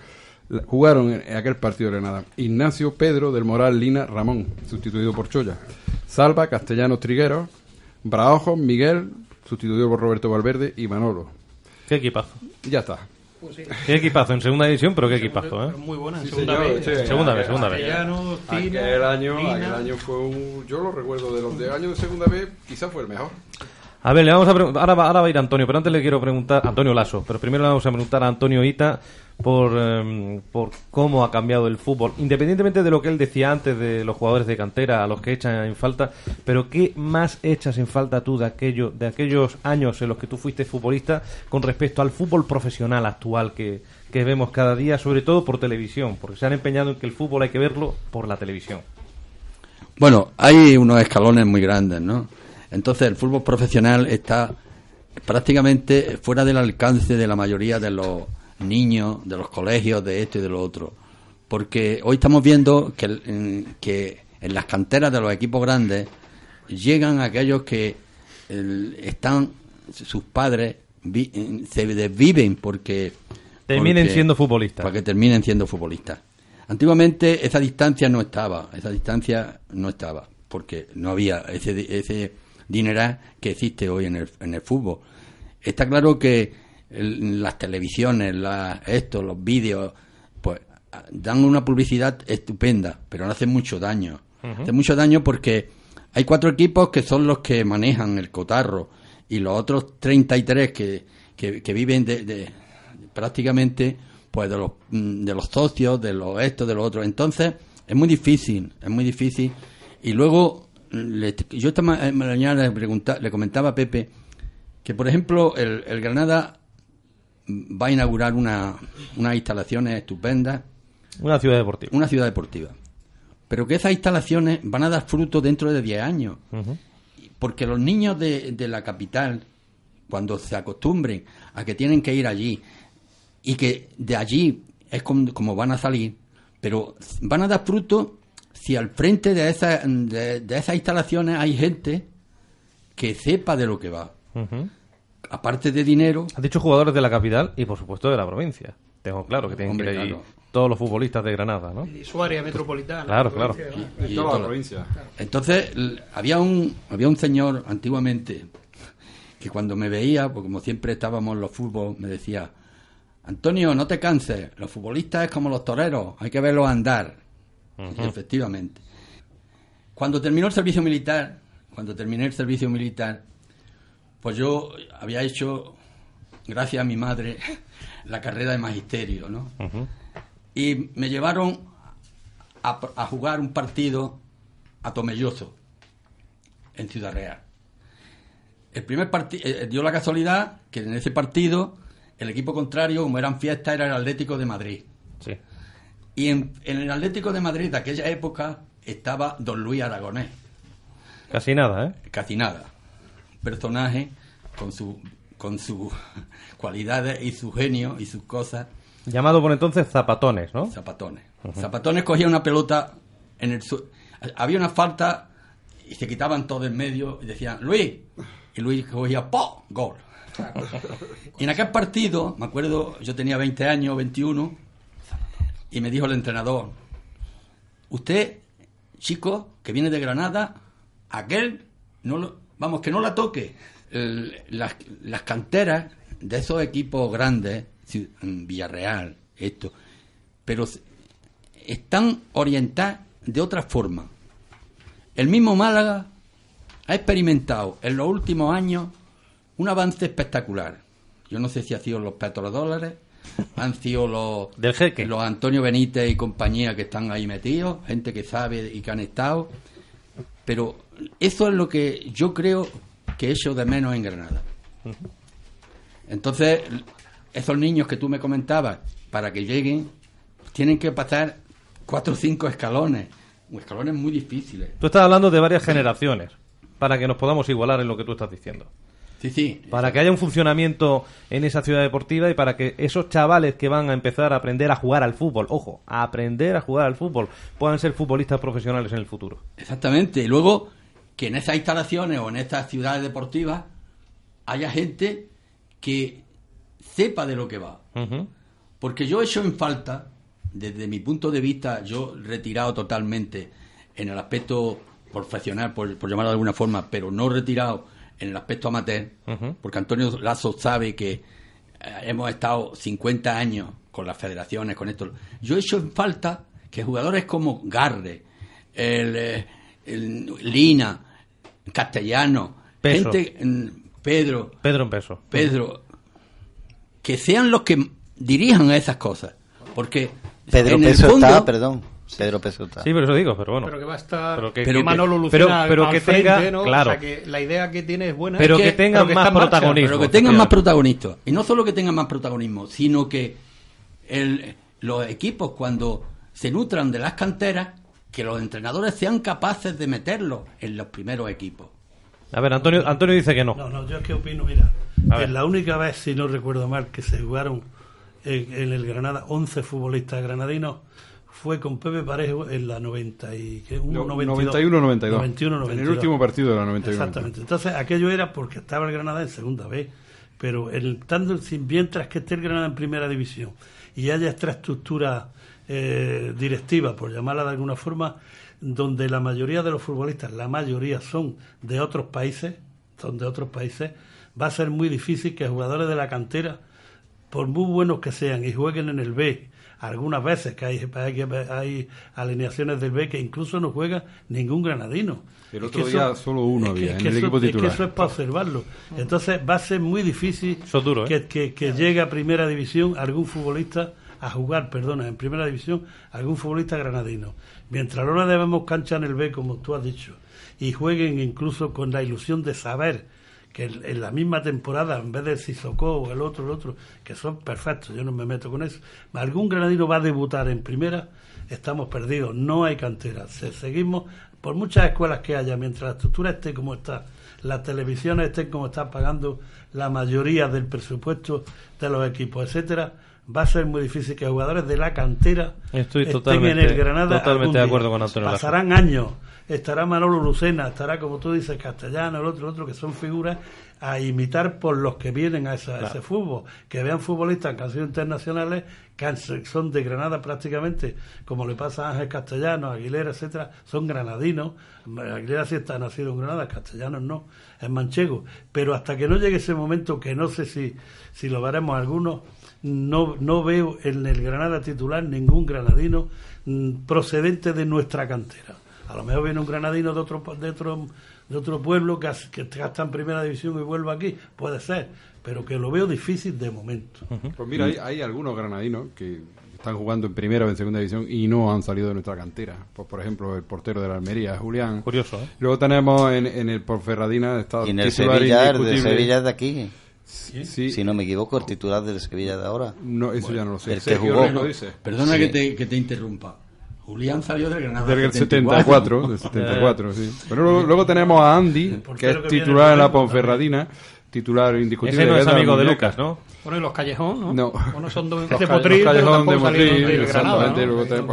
jugaron en, aquel partido de Granada Ignacio Pedro del Moral Lina Ramón, sustituido por Choya, Salva Castellanos Trigueros, Braojos Miguel, sustituido por Roberto Valverde y Manolo. Qué equipazo. Ya está. Qué equipazo en segunda división, pero qué equipazo, ¿eh? Muy buena, en Sí, segunda señor, vez. sí, Segunda vez, segunda vez. Castellanos, Tina, Aquel año, aquel año fue un, yo lo recuerdo de los de años de segunda vez, quizás fue el mejor. A ver, le vamos a ahora va, ahora va a ir Antonio, pero antes le quiero preguntar, Antonio Lasso, pero primero le vamos a preguntar a Antonio Ita por, em, por cómo ha cambiado el fútbol, independientemente de lo que él decía antes de los jugadores de cantera, a los que echan en falta, pero ¿qué más echas en falta tú de, aquello, de aquellos años en los que tú fuiste futbolista con respecto al fútbol profesional actual que, que vemos cada día, sobre todo por televisión, porque se han empeñado en que el fútbol hay que verlo por la televisión? Bueno, hay unos escalones muy grandes, ¿no? Entonces el fútbol profesional está prácticamente fuera del alcance de la mayoría de los niños, de los colegios, de esto y de lo otro. Porque hoy estamos viendo que, en- que en las canteras de los equipos grandes llegan aquellos que el- están, sus padres vi- se desviven porque... Terminen porque- siendo futbolistas. Para que terminen siendo futbolistas. Antiguamente esa distancia no estaba, esa distancia no estaba, porque no había ese, ese dineral que existe hoy en el, en el fútbol. Está claro que el- las televisiones, la- esto, los vídeos, pues dan una publicidad estupenda, pero no hacen mucho daño. Hace mucho daño porque hay cuatro equipos que son los que manejan el cotarro y los otros 33 que, que, que viven de, de- prácticamente pues de los mm, de los socios, de los estos, de los otros. Entonces, es muy difícil, es muy difícil. Y luego, le- yo esta ma- eh, mañana le, pregunta- le comentaba a Pepe que, por ejemplo, el, el Granada va a inaugurar una, unas instalaciones estupendas. Una ciudad deportiva. Una ciudad deportiva. Pero que esas instalaciones van a dar fruto dentro de 10 años. Porque los niños de, de la capital, cuando se acostumbren a que tienen que ir allí y que de allí es como, como van a salir, pero van a dar fruto si al frente de, esa, de, de esas instalaciones hay gente que sepa de lo que va. Aparte de dinero. Has dicho jugadores de la capital y por supuesto de la provincia. Tengo claro que tienen Hombre, que ir claro. todos los futbolistas de Granada, ¿no? Y su área metropolitana. Claro, claro. Y- y toda la- Entonces, l- había un, había un señor antiguamente que cuando me veía, porque como siempre estábamos en los fútbol, me decía, Antonio, no te canses, los futbolistas es como los toreros, hay que verlos andar. Efectivamente. Cuando terminó el servicio militar, cuando terminé el servicio militar, pues yo había hecho, gracias a mi madre, la carrera de magisterio, ¿no? Y me llevaron a, a jugar un partido a Tomelloso, en Ciudad Real. El primer partido, dio la casualidad que en ese partido el equipo contrario, como eran fiestas, era el Atlético de Madrid. Sí. Y en, en el Atlético de Madrid de aquella época estaba Don Luis Aragonés. Casi nada, ¿eh? Casi nada. Personaje con su con sus cualidades y su genio y sus cosas. Llamado por entonces Zapatones, ¿no? Zapatones. Zapatones cogía una pelota en el su- había una falta y se quitaban todo en medio y decían Luis y Luis cogía ¡po! gol. Y en aquel partido, me acuerdo, yo tenía 20 años, 21, y me dijo el entrenador, usted, chico, que viene de Granada, aquel, no lo- vamos, que no la toque. Las, las canteras de esos equipos grandes, en Villarreal, esto, pero están orientadas de otra forma. El mismo Málaga ha experimentado en los últimos años un avance espectacular. Yo no sé si ha sido los petrodólares, han sido los, los Antonio Benítez y compañía que están ahí metidos, gente que sabe y que han estado. Pero eso es lo que yo creo que he hecho de menos en Granada. Entonces, esos niños que tú me comentabas, para que lleguen, tienen que pasar cuatro o cinco escalones, escalones muy difíciles. Tú estás hablando de varias generaciones, para que nos podamos igualar en lo que tú estás diciendo. Sí, sí. Para que haya un funcionamiento en esa ciudad deportiva y para que esos chavales que van a empezar a aprender a jugar al fútbol, ojo, a aprender a jugar al fútbol, puedan ser futbolistas profesionales en el futuro. Exactamente. Y luego que en esas instalaciones o en estas ciudades deportivas haya gente que sepa de lo que va. Porque yo he hecho en falta, desde mi punto de vista, yo retirado totalmente en el aspecto profesional, por, por llamarlo de alguna forma, pero no retirado en el aspecto amateur, porque Antonio Lazo sabe que eh, hemos estado 50 años con las federaciones, con esto. Yo he hecho en falta que jugadores como Garre, el, eh, el Lina, Castellano, Peso. gente mm, Pedro, Pedro en peso. Pedro, que sean los que dirijan a esas cosas. Porque Pedro en el Peso fondo, está, perdón. Pedro Peso está. Sí, pero eso digo, pero bueno. Pero que va a estar Pero que- pero que- Manolo Lucena pero al que frente, tenga- ¿no? claro. O sea, que la idea que tiene es buena. Pero es que tengan pero más protagonismo. pero que tengan más protagonistas. Y no solo que tengan más protagonismo, sino que el- los equipos cuando se nutran de las canteras, que los entrenadores sean capaces de meterlos en los primeros equipos. A ver, Antonio, Antonio dice que no. No, no, yo es que opino, mira, es la única vez, si no recuerdo mal, que se jugaron en, en el Granada 11 futbolistas granadinos fue con Pepe Parejo en la 90 y, ¿qué? Uno, No, 92. 91-92. 91, En el 92. último partido de la 91. Exactamente. Entonces, aquello era porque estaba el Granada en segunda vez. Pero el, tanto, mientras que esté el Granada en primera división y haya esta estructura eh, directiva, por llamarla de alguna forma, donde la mayoría de los futbolistas, la mayoría son de otros países, son de otros países, va a ser muy difícil que jugadores de la cantera, por muy buenos que sean y jueguen en el B, algunas veces que hay, hay, hay alineaciones del B que incluso no juega ningún granadino. El Es otro que día eso- solo uno es que- había es en que el eso- equipo es que titular. eso es para observarlo. Entonces va a ser muy difícil Eso es duro, ¿eh? que, que- que llegue a primera división algún futbolista a jugar, perdona, en primera división algún futbolista granadino. Mientras no le debemos cancha en el B, como tú has dicho, y jueguen incluso con la ilusión de saber que en la misma temporada, en vez de Sissoko o el otro, el otro, que son perfectos, yo no me meto con eso, algún granadino va a debutar en primera, estamos perdidos, no hay cantera. Se- seguimos, por muchas escuelas que haya, mientras la estructura esté como está, las televisiones estén como están pagando la mayoría del presupuesto de los equipos, etcétera, va a ser muy difícil que jugadores de la cantera Estoy estén totalmente- en el Granada. totalmente de acuerdo con Antonio Lazo. Pasarán años, estará Manolo Lucena, estará como tú dices Castellano, el otro, el otro, que son figuras a imitar por los que vienen a, esa- a Claro. ese fútbol, que vean futbolistas que han sido internacionales, que son de Granada prácticamente, como le pasa a Ángel Castellano, Aguilera, etcétera, son granadinos. Aguilera sí está nacido en Granada, Castellanos no, es manchego. Pero hasta que no llegue ese momento, que no sé si, si lo veremos algunos, no, no veo en el Granada titular ningún granadino mm, procedente de nuestra cantera. A lo mejor viene un granadino de otro de otro de otro pueblo que, que está en primera división y vuelva aquí, puede ser, pero que lo veo difícil de momento. Pues mira, hay, hay algunos granadinos que están jugando en primera o en segunda división y no han salido de nuestra cantera. Pues, por ejemplo, el portero de la Almería, Julián. Curioso, ¿eh? Luego tenemos en, en el Ponferradina está Y en el Sevilla, el de. Sevilla es de aquí. Sí. Si no me equivoco, el titular del Sevilla de ahora. No, eso ya no lo sé. El que jugó. Rey lo dice. Perdona Sí. que, te, que te interrumpa. Julián salió del Granada. Del 74, del 74, sí. Pero luego, luego tenemos a Andy, que es titular en la Ponferradina, titular indiscutible. Ese no que es amigo de. Lucas, ¿no? Bueno, y los Callejón, ¿no? No. Bueno, son de, Los de Potril, los Callejón de Motril,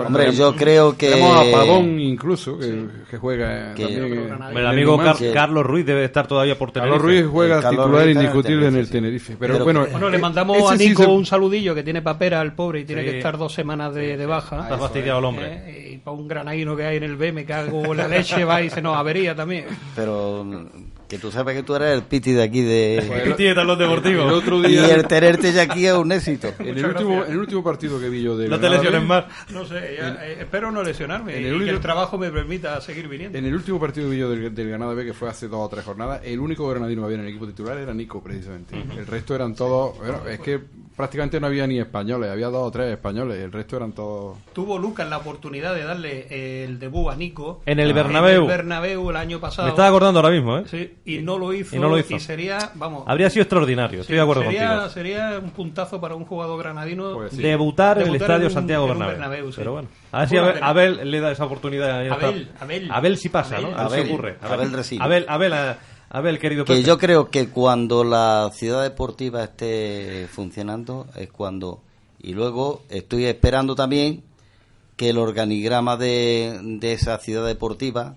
Hombre, yo creo que... Tenemos a Pavón incluso, que, que juega Que- también. En El amigo Car-. Carlos Ruiz debe estar todavía por Tenerife. Carlos Ruiz juega El Carlos titular el indiscutible en el Tenerife. Pero, Pero bueno, que- Bueno, le mandamos ese a sí Nico se- un saludillo que tiene papera al pobre y tiene Sí. que estar dos semanas de, de baja. Está fastidiado el hombre. Eh, y para un granadino que hay en el B, me cago en la leche, va y se nos avería también. Pero que tú sabes que tú eres el piti de aquí de... Pues Piti de Talón Deportivo. el otro y el tenerte ya aquí es un éxito. en el, último, en el último partido que vi yo de No te lesiones más. No sé, ya, eh, espero no lesionarme En y el que único- el trabajo me permita seguir viniendo. En el último partido que vi yo del, del Granada B, que fue hace dos o tres jornadas, el único granadino que había en el equipo titular era Nico, precisamente. El resto eran todos. Bueno, es que prácticamente no había ni españoles, había dos o tres españoles, el resto eran todos. Tuvo Lucas la oportunidad de darle el debut a Nico En el Ah, Bernabéu. en el Bernabéu el año pasado. Me estaba acordando ahora mismo, ¿eh? Sí, y no lo hizo. Y no lo hizo. sería, vamos. Habría sido extraordinario, estoy de acuerdo sería, contigo. Sería un puntazo para un jugador granadino. Pues sí. Debutar en el Estadio en un- Santiago Bernabéu. Bernabéu, sí. Pero bueno, a ver si Abel. Abel le da esa oportunidad. ya Abel, está. Abel. sí pasa, ¿no? A ver Abel. si ocurre. Abel recibe. Abel, Abel, a- Abel, querido Que Pepe. yo creo que cuando la ciudad deportiva esté funcionando es cuando... Y luego estoy esperando también que el organigrama de, de esa ciudad deportiva,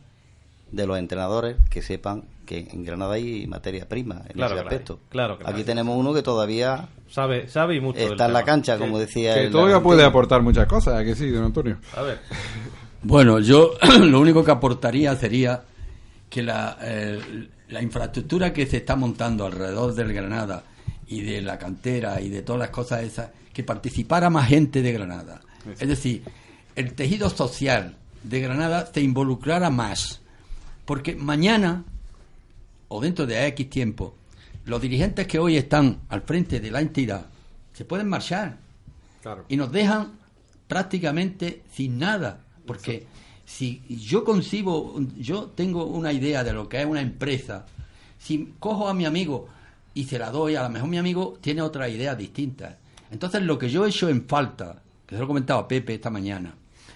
de los entrenadores, que sepan que en Granada hay materia prima en Claro ese que aspecto. claro que la Aquí hay. tenemos uno que todavía Sabe, sabe y mucho. está en la cancha, como decía Que el todavía puede aportar muchas cosas, ¿a que sí, don Antonio? A ver. Bueno, yo lo único que aportaría sería que la, eh, la infraestructura que se está montando alrededor del Granada y de la cantera y de todas las cosas esas, que participara más gente de Granada. Es decir, el tejido social de Granada se involucrara más. Porque mañana, o dentro de X tiempo, los dirigentes que hoy están al frente de la entidad se pueden marchar Claro. y nos dejan prácticamente sin nada, porque si yo concibo, yo tengo una idea de lo que es una empresa, si cojo a mi amigo y se la doy, a lo mejor mi amigo tiene otra idea distinta. Entonces lo que yo he hecho en falta, que se lo comentaba Pepe esta mañana,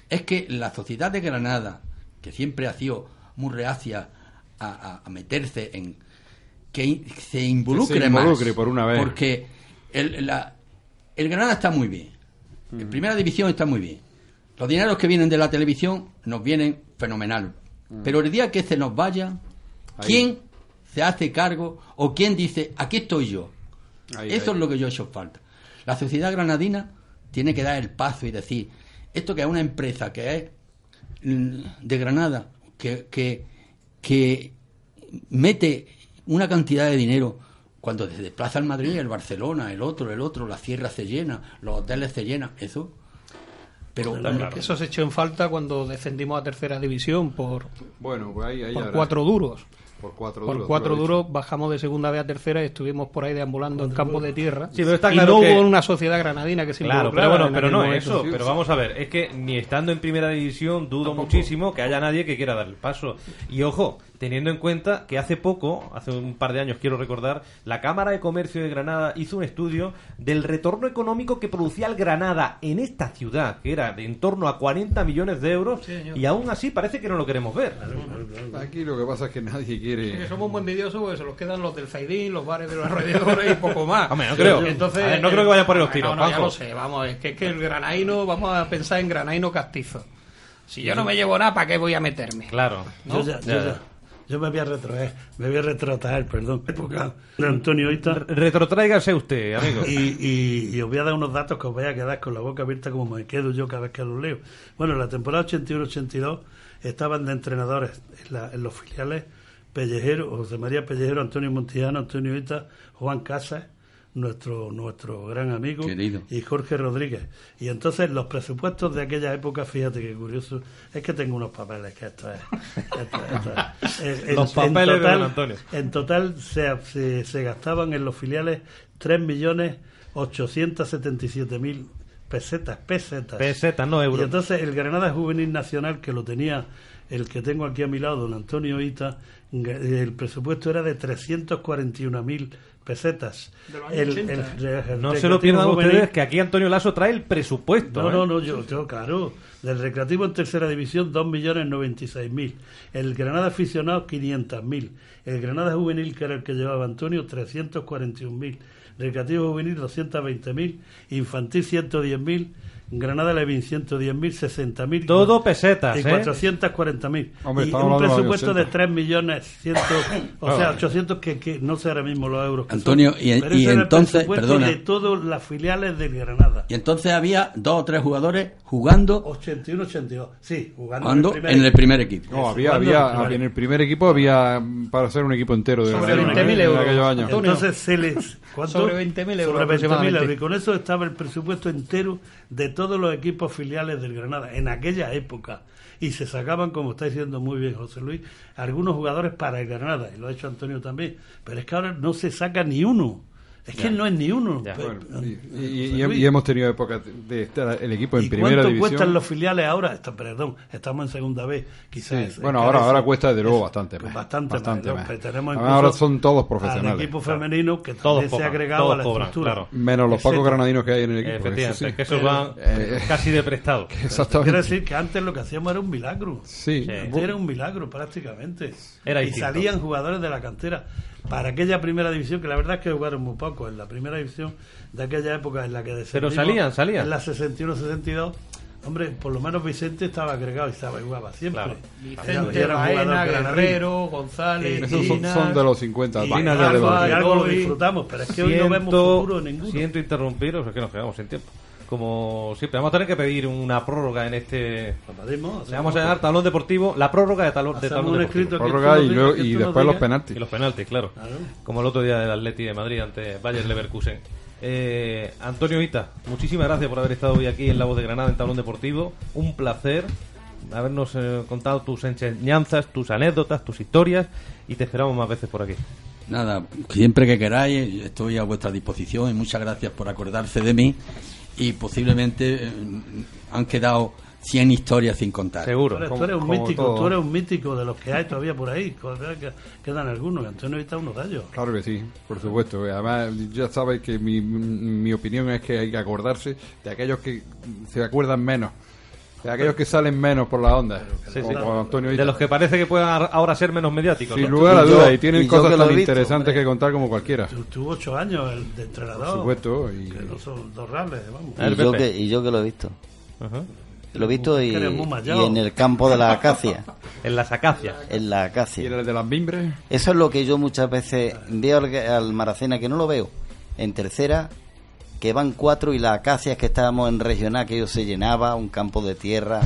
es que la sociedad de Granada, que siempre ha sido muy reacia a, a- a meterse en que se involucre, Que se involucre más, por una vez. porque el, la- el Granada está muy bien, en Mm. primera división está muy bien, los dineros que vienen de la televisión nos vienen fenomenal, Mm. pero el día que se nos vaya, Ahí. ¿quién se hace cargo o quién dice aquí estoy yo? Ahí, Eso ahí. es lo que yo he hecho falta. La sociedad granadina tiene que dar el paso y decir, esto que es una empresa que es mm, de Granada, que, que, que mete una cantidad de dinero cuando se desplaza el Madrid, el Barcelona, el otro, el otro, la sierra se llena, los hoteles se llenan, eso. Pero Eso se echó en falta cuando descendimos a tercera división por, Bueno, pues ahí, ahí por cuatro duros. Por cuatro Por duros. cuatro lo has duros bajamos de segunda vez a tercera y estuvimos por ahí deambulando en campo de tierra. Sí, pero está y claro no que- hubo una sociedad granadina que se Claro, pero bueno, en pero no momento. eso. Pero vamos a ver, es que ni estando en primera división dudo muchísimo que haya nadie que quiera dar el paso. Y ojo, teniendo en cuenta que hace poco, hace un par de años quiero recordar, la Cámara de Comercio de Granada hizo un estudio del retorno económico que producía el Granada en esta ciudad, que era de en torno a 40 millones de euros, y aún así parece que no lo queremos ver. Aquí lo que pasa es que nadie quiere. Que somos muy envidiosos porque se los quedan los del Zaidín, los bares de los alrededores y poco más. Hombre, no creo. Entonces, A ver, no creo que vayan por ahí los tiros, No, no, ya lo sé, vamos, es que, es que el granaíno, vamos a pensar en granaíno castizo. Si yo no me llevo nada, ¿para qué voy a meterme? Claro. ¿No? Yo, ya- Ya, yo ya. Yo me voy a retrotraer, me voy a retrotraer, perdón. Época de Antonio Ita. Retrotráigase usted, amigo. Y, y- y os voy a dar unos datos que os voy a quedar con la boca abierta como me quedo yo cada vez que los leo. Bueno, en la temporada 81-82 estaban de entrenadores en, la- en los filiales Pellejero, José María Pellejero, Antonio Montijano, Antonio Ita, Juan Casas, nuestro, nuestro gran amigo, Querido. y Jorge Rodríguez. Y entonces los presupuestos de aquella época, fíjate qué curioso, es que tengo unos papeles que esto es... esto- esto es- en- Los en papeles de total- Antonio. en total se, se, se gastaban en los filiales 3.877.000 pesetas, pesetas. Pesetas, no euros. Y entonces el Granada Juvenil Nacional, que lo tenía el que tengo aquí a mi lado, don Antonio Ita, el presupuesto era de 341.000 pesetas. De los años El- 80, el- ¿eh? el No se lo pierdan Juvenil- ustedes que aquí Antonio Lasso trae el presupuesto. no, ¿eh? no, no, yo, yo, claro. Del Recreativo en tercera división, 2.096.000. El Granada aficionado, 500.000. El Granada juvenil, que era el que llevaba Antonio, 341.000. Recreativo juvenil, 220.000. Infantil, 110.000. Granada Levin, 110.000, 60.000. Todo pesetas, Y ¿eh? 440.000. Hombre, y un presupuesto de 80. 3 millones 100, o sea, 800 que, que no sé ahora mismo los euros. que son. Antonio, y- Pero y ese era el entonces, perdona. de todas las filiales del Granada. Y entonces había dos o tres jugadores jugando 81-82. Sí, jugando jugando en el primer en el equipo. primer equipo. No, había, había, en el primer en el primer equipo había para ser un equipo entero de Sobre Granada, 20.000 en euros. aquellos años. Antonio. Entonces se les. ¿cuánto? Sobre 20.000 euros Sobre 20.000 aproximadamente. euros. Y con eso estaba el presupuesto entero de todos los equipos filiales del Granada en aquella época. Y se sacaban, como está diciendo muy bien José Luis, algunos jugadores para el Granada. Y lo ha hecho Antonio también. Pero es que ahora no se saca ni uno. Es que Ya. no es ni uno. Ya. Pero- Bueno, y, hemos tenido épocas de estar el equipo en ¿Y primera cuánto división. cuestan los filiales ahora? Está- perdón, estamos en segunda vez. Quizás. Sí, bueno, ahora, ahora cuesta de nuevo bastante más. Bastante, bastante más. más. Pero tenemos ahora son todos Al profesionales. equipo femenino que Todos también se ha agregado todos a la cobran, estructura. claro. Menos los pocos granadinos que hay en el equipo. Efectivamente, eso sí. es que esos van Eh, casi de prestado. Exactamente. Quiero decir que antes lo que hacíamos era un milagro. Sí. Era un milagro prácticamente. Era y distinto. salían jugadores de la cantera para aquella primera división, que la verdad es que jugaron muy poco. En la primera división de aquella época en la que descendimos, salían, salían. En la 61-62, hombre, por lo menos Vicente estaba agregado y estaba y jugaba siempre. Claro. Vicente, Era Baena. Guerrero, González, Esos son, son de los 50. y Vainas Y algo, los- y algo lo disfrutamos, pero es que hoy no vemos Siento, futuro ninguno. siento interrumpiros, es que nos quedamos sin tiempo. Como siempre, vamos a tener que pedir una prórroga en este. Pedimos, Le vamos a llamar tablón deportivo, la prórroga de, talón de un deportivo. Prórroga y, luego- y después los penaltis. Y los penaltis, claro. Claro. Como el otro día del Atleti de Madrid ante Bayer Leverkusen. Eh, Antonio Ita, muchísimas gracias por haber estado hoy aquí en La Voz de Granada en Tablón Deportivo. Un placer habernos eh, contado tus enseñanzas, tus anécdotas, tus historias y te esperamos más veces por aquí. Nada, siempre que queráis, estoy a vuestra disposición y muchas gracias por acordarse de mí y posiblemente eh, han quedado 100 historias sin contar. Seguro. Tú eres, tú eres un mítico, todo. tú eres un mítico de los que hay todavía por ahí. que- Quedan algunos, Antonio Ita uno de ellos. Claro que sí, por supuesto. Además, ya sabéis que mi, mi opinión es que hay que acordarse de aquellos que se acuerdan menos. De aquellos que salen menos por la onda. Sí, como, sí. como Antonio De los que parece que puedan ahora ser menos mediáticos. Sin ¿no? lugar a dudas, y tienen y cosas tan visto, interesantes que contar como cualquiera. Tu- Tuvo ocho años el de entrenador. Por supuesto, y- Que no son dos rables, vamos. Y yo, que, y yo que lo he visto. Ajá. Lo he visto y, y en el campo de la acacia. En las acacias. En la ¿Y acacia. el de las mimbres? Eso es lo que yo muchas veces veo al, al Maracena, que no lo veo. En tercera, que van cuatro y las acacias que estábamos en regional, que se llenaba, un campo de tierra,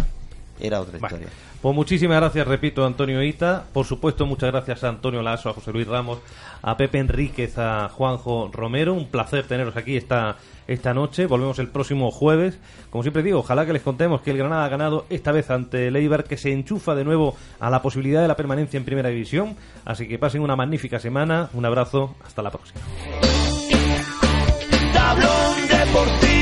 era otra Bueno, historia. pues muchísimas gracias, repito, Antonio Ita. Por supuesto, muchas gracias a Antonio Lasso, a José Luis Ramos, a Pepe Enríquez, a Juanjo Romero. Un placer teneros aquí esta, esta noche. Volvemos el próximo jueves. Como siempre digo, ojalá que les contemos que el Granada ha ganado esta vez ante el Eibar, que se enchufa de nuevo a la posibilidad de la permanencia en Primera División. Así que pasen una magnífica semana. Un abrazo. Hasta la próxima tablón deportivo.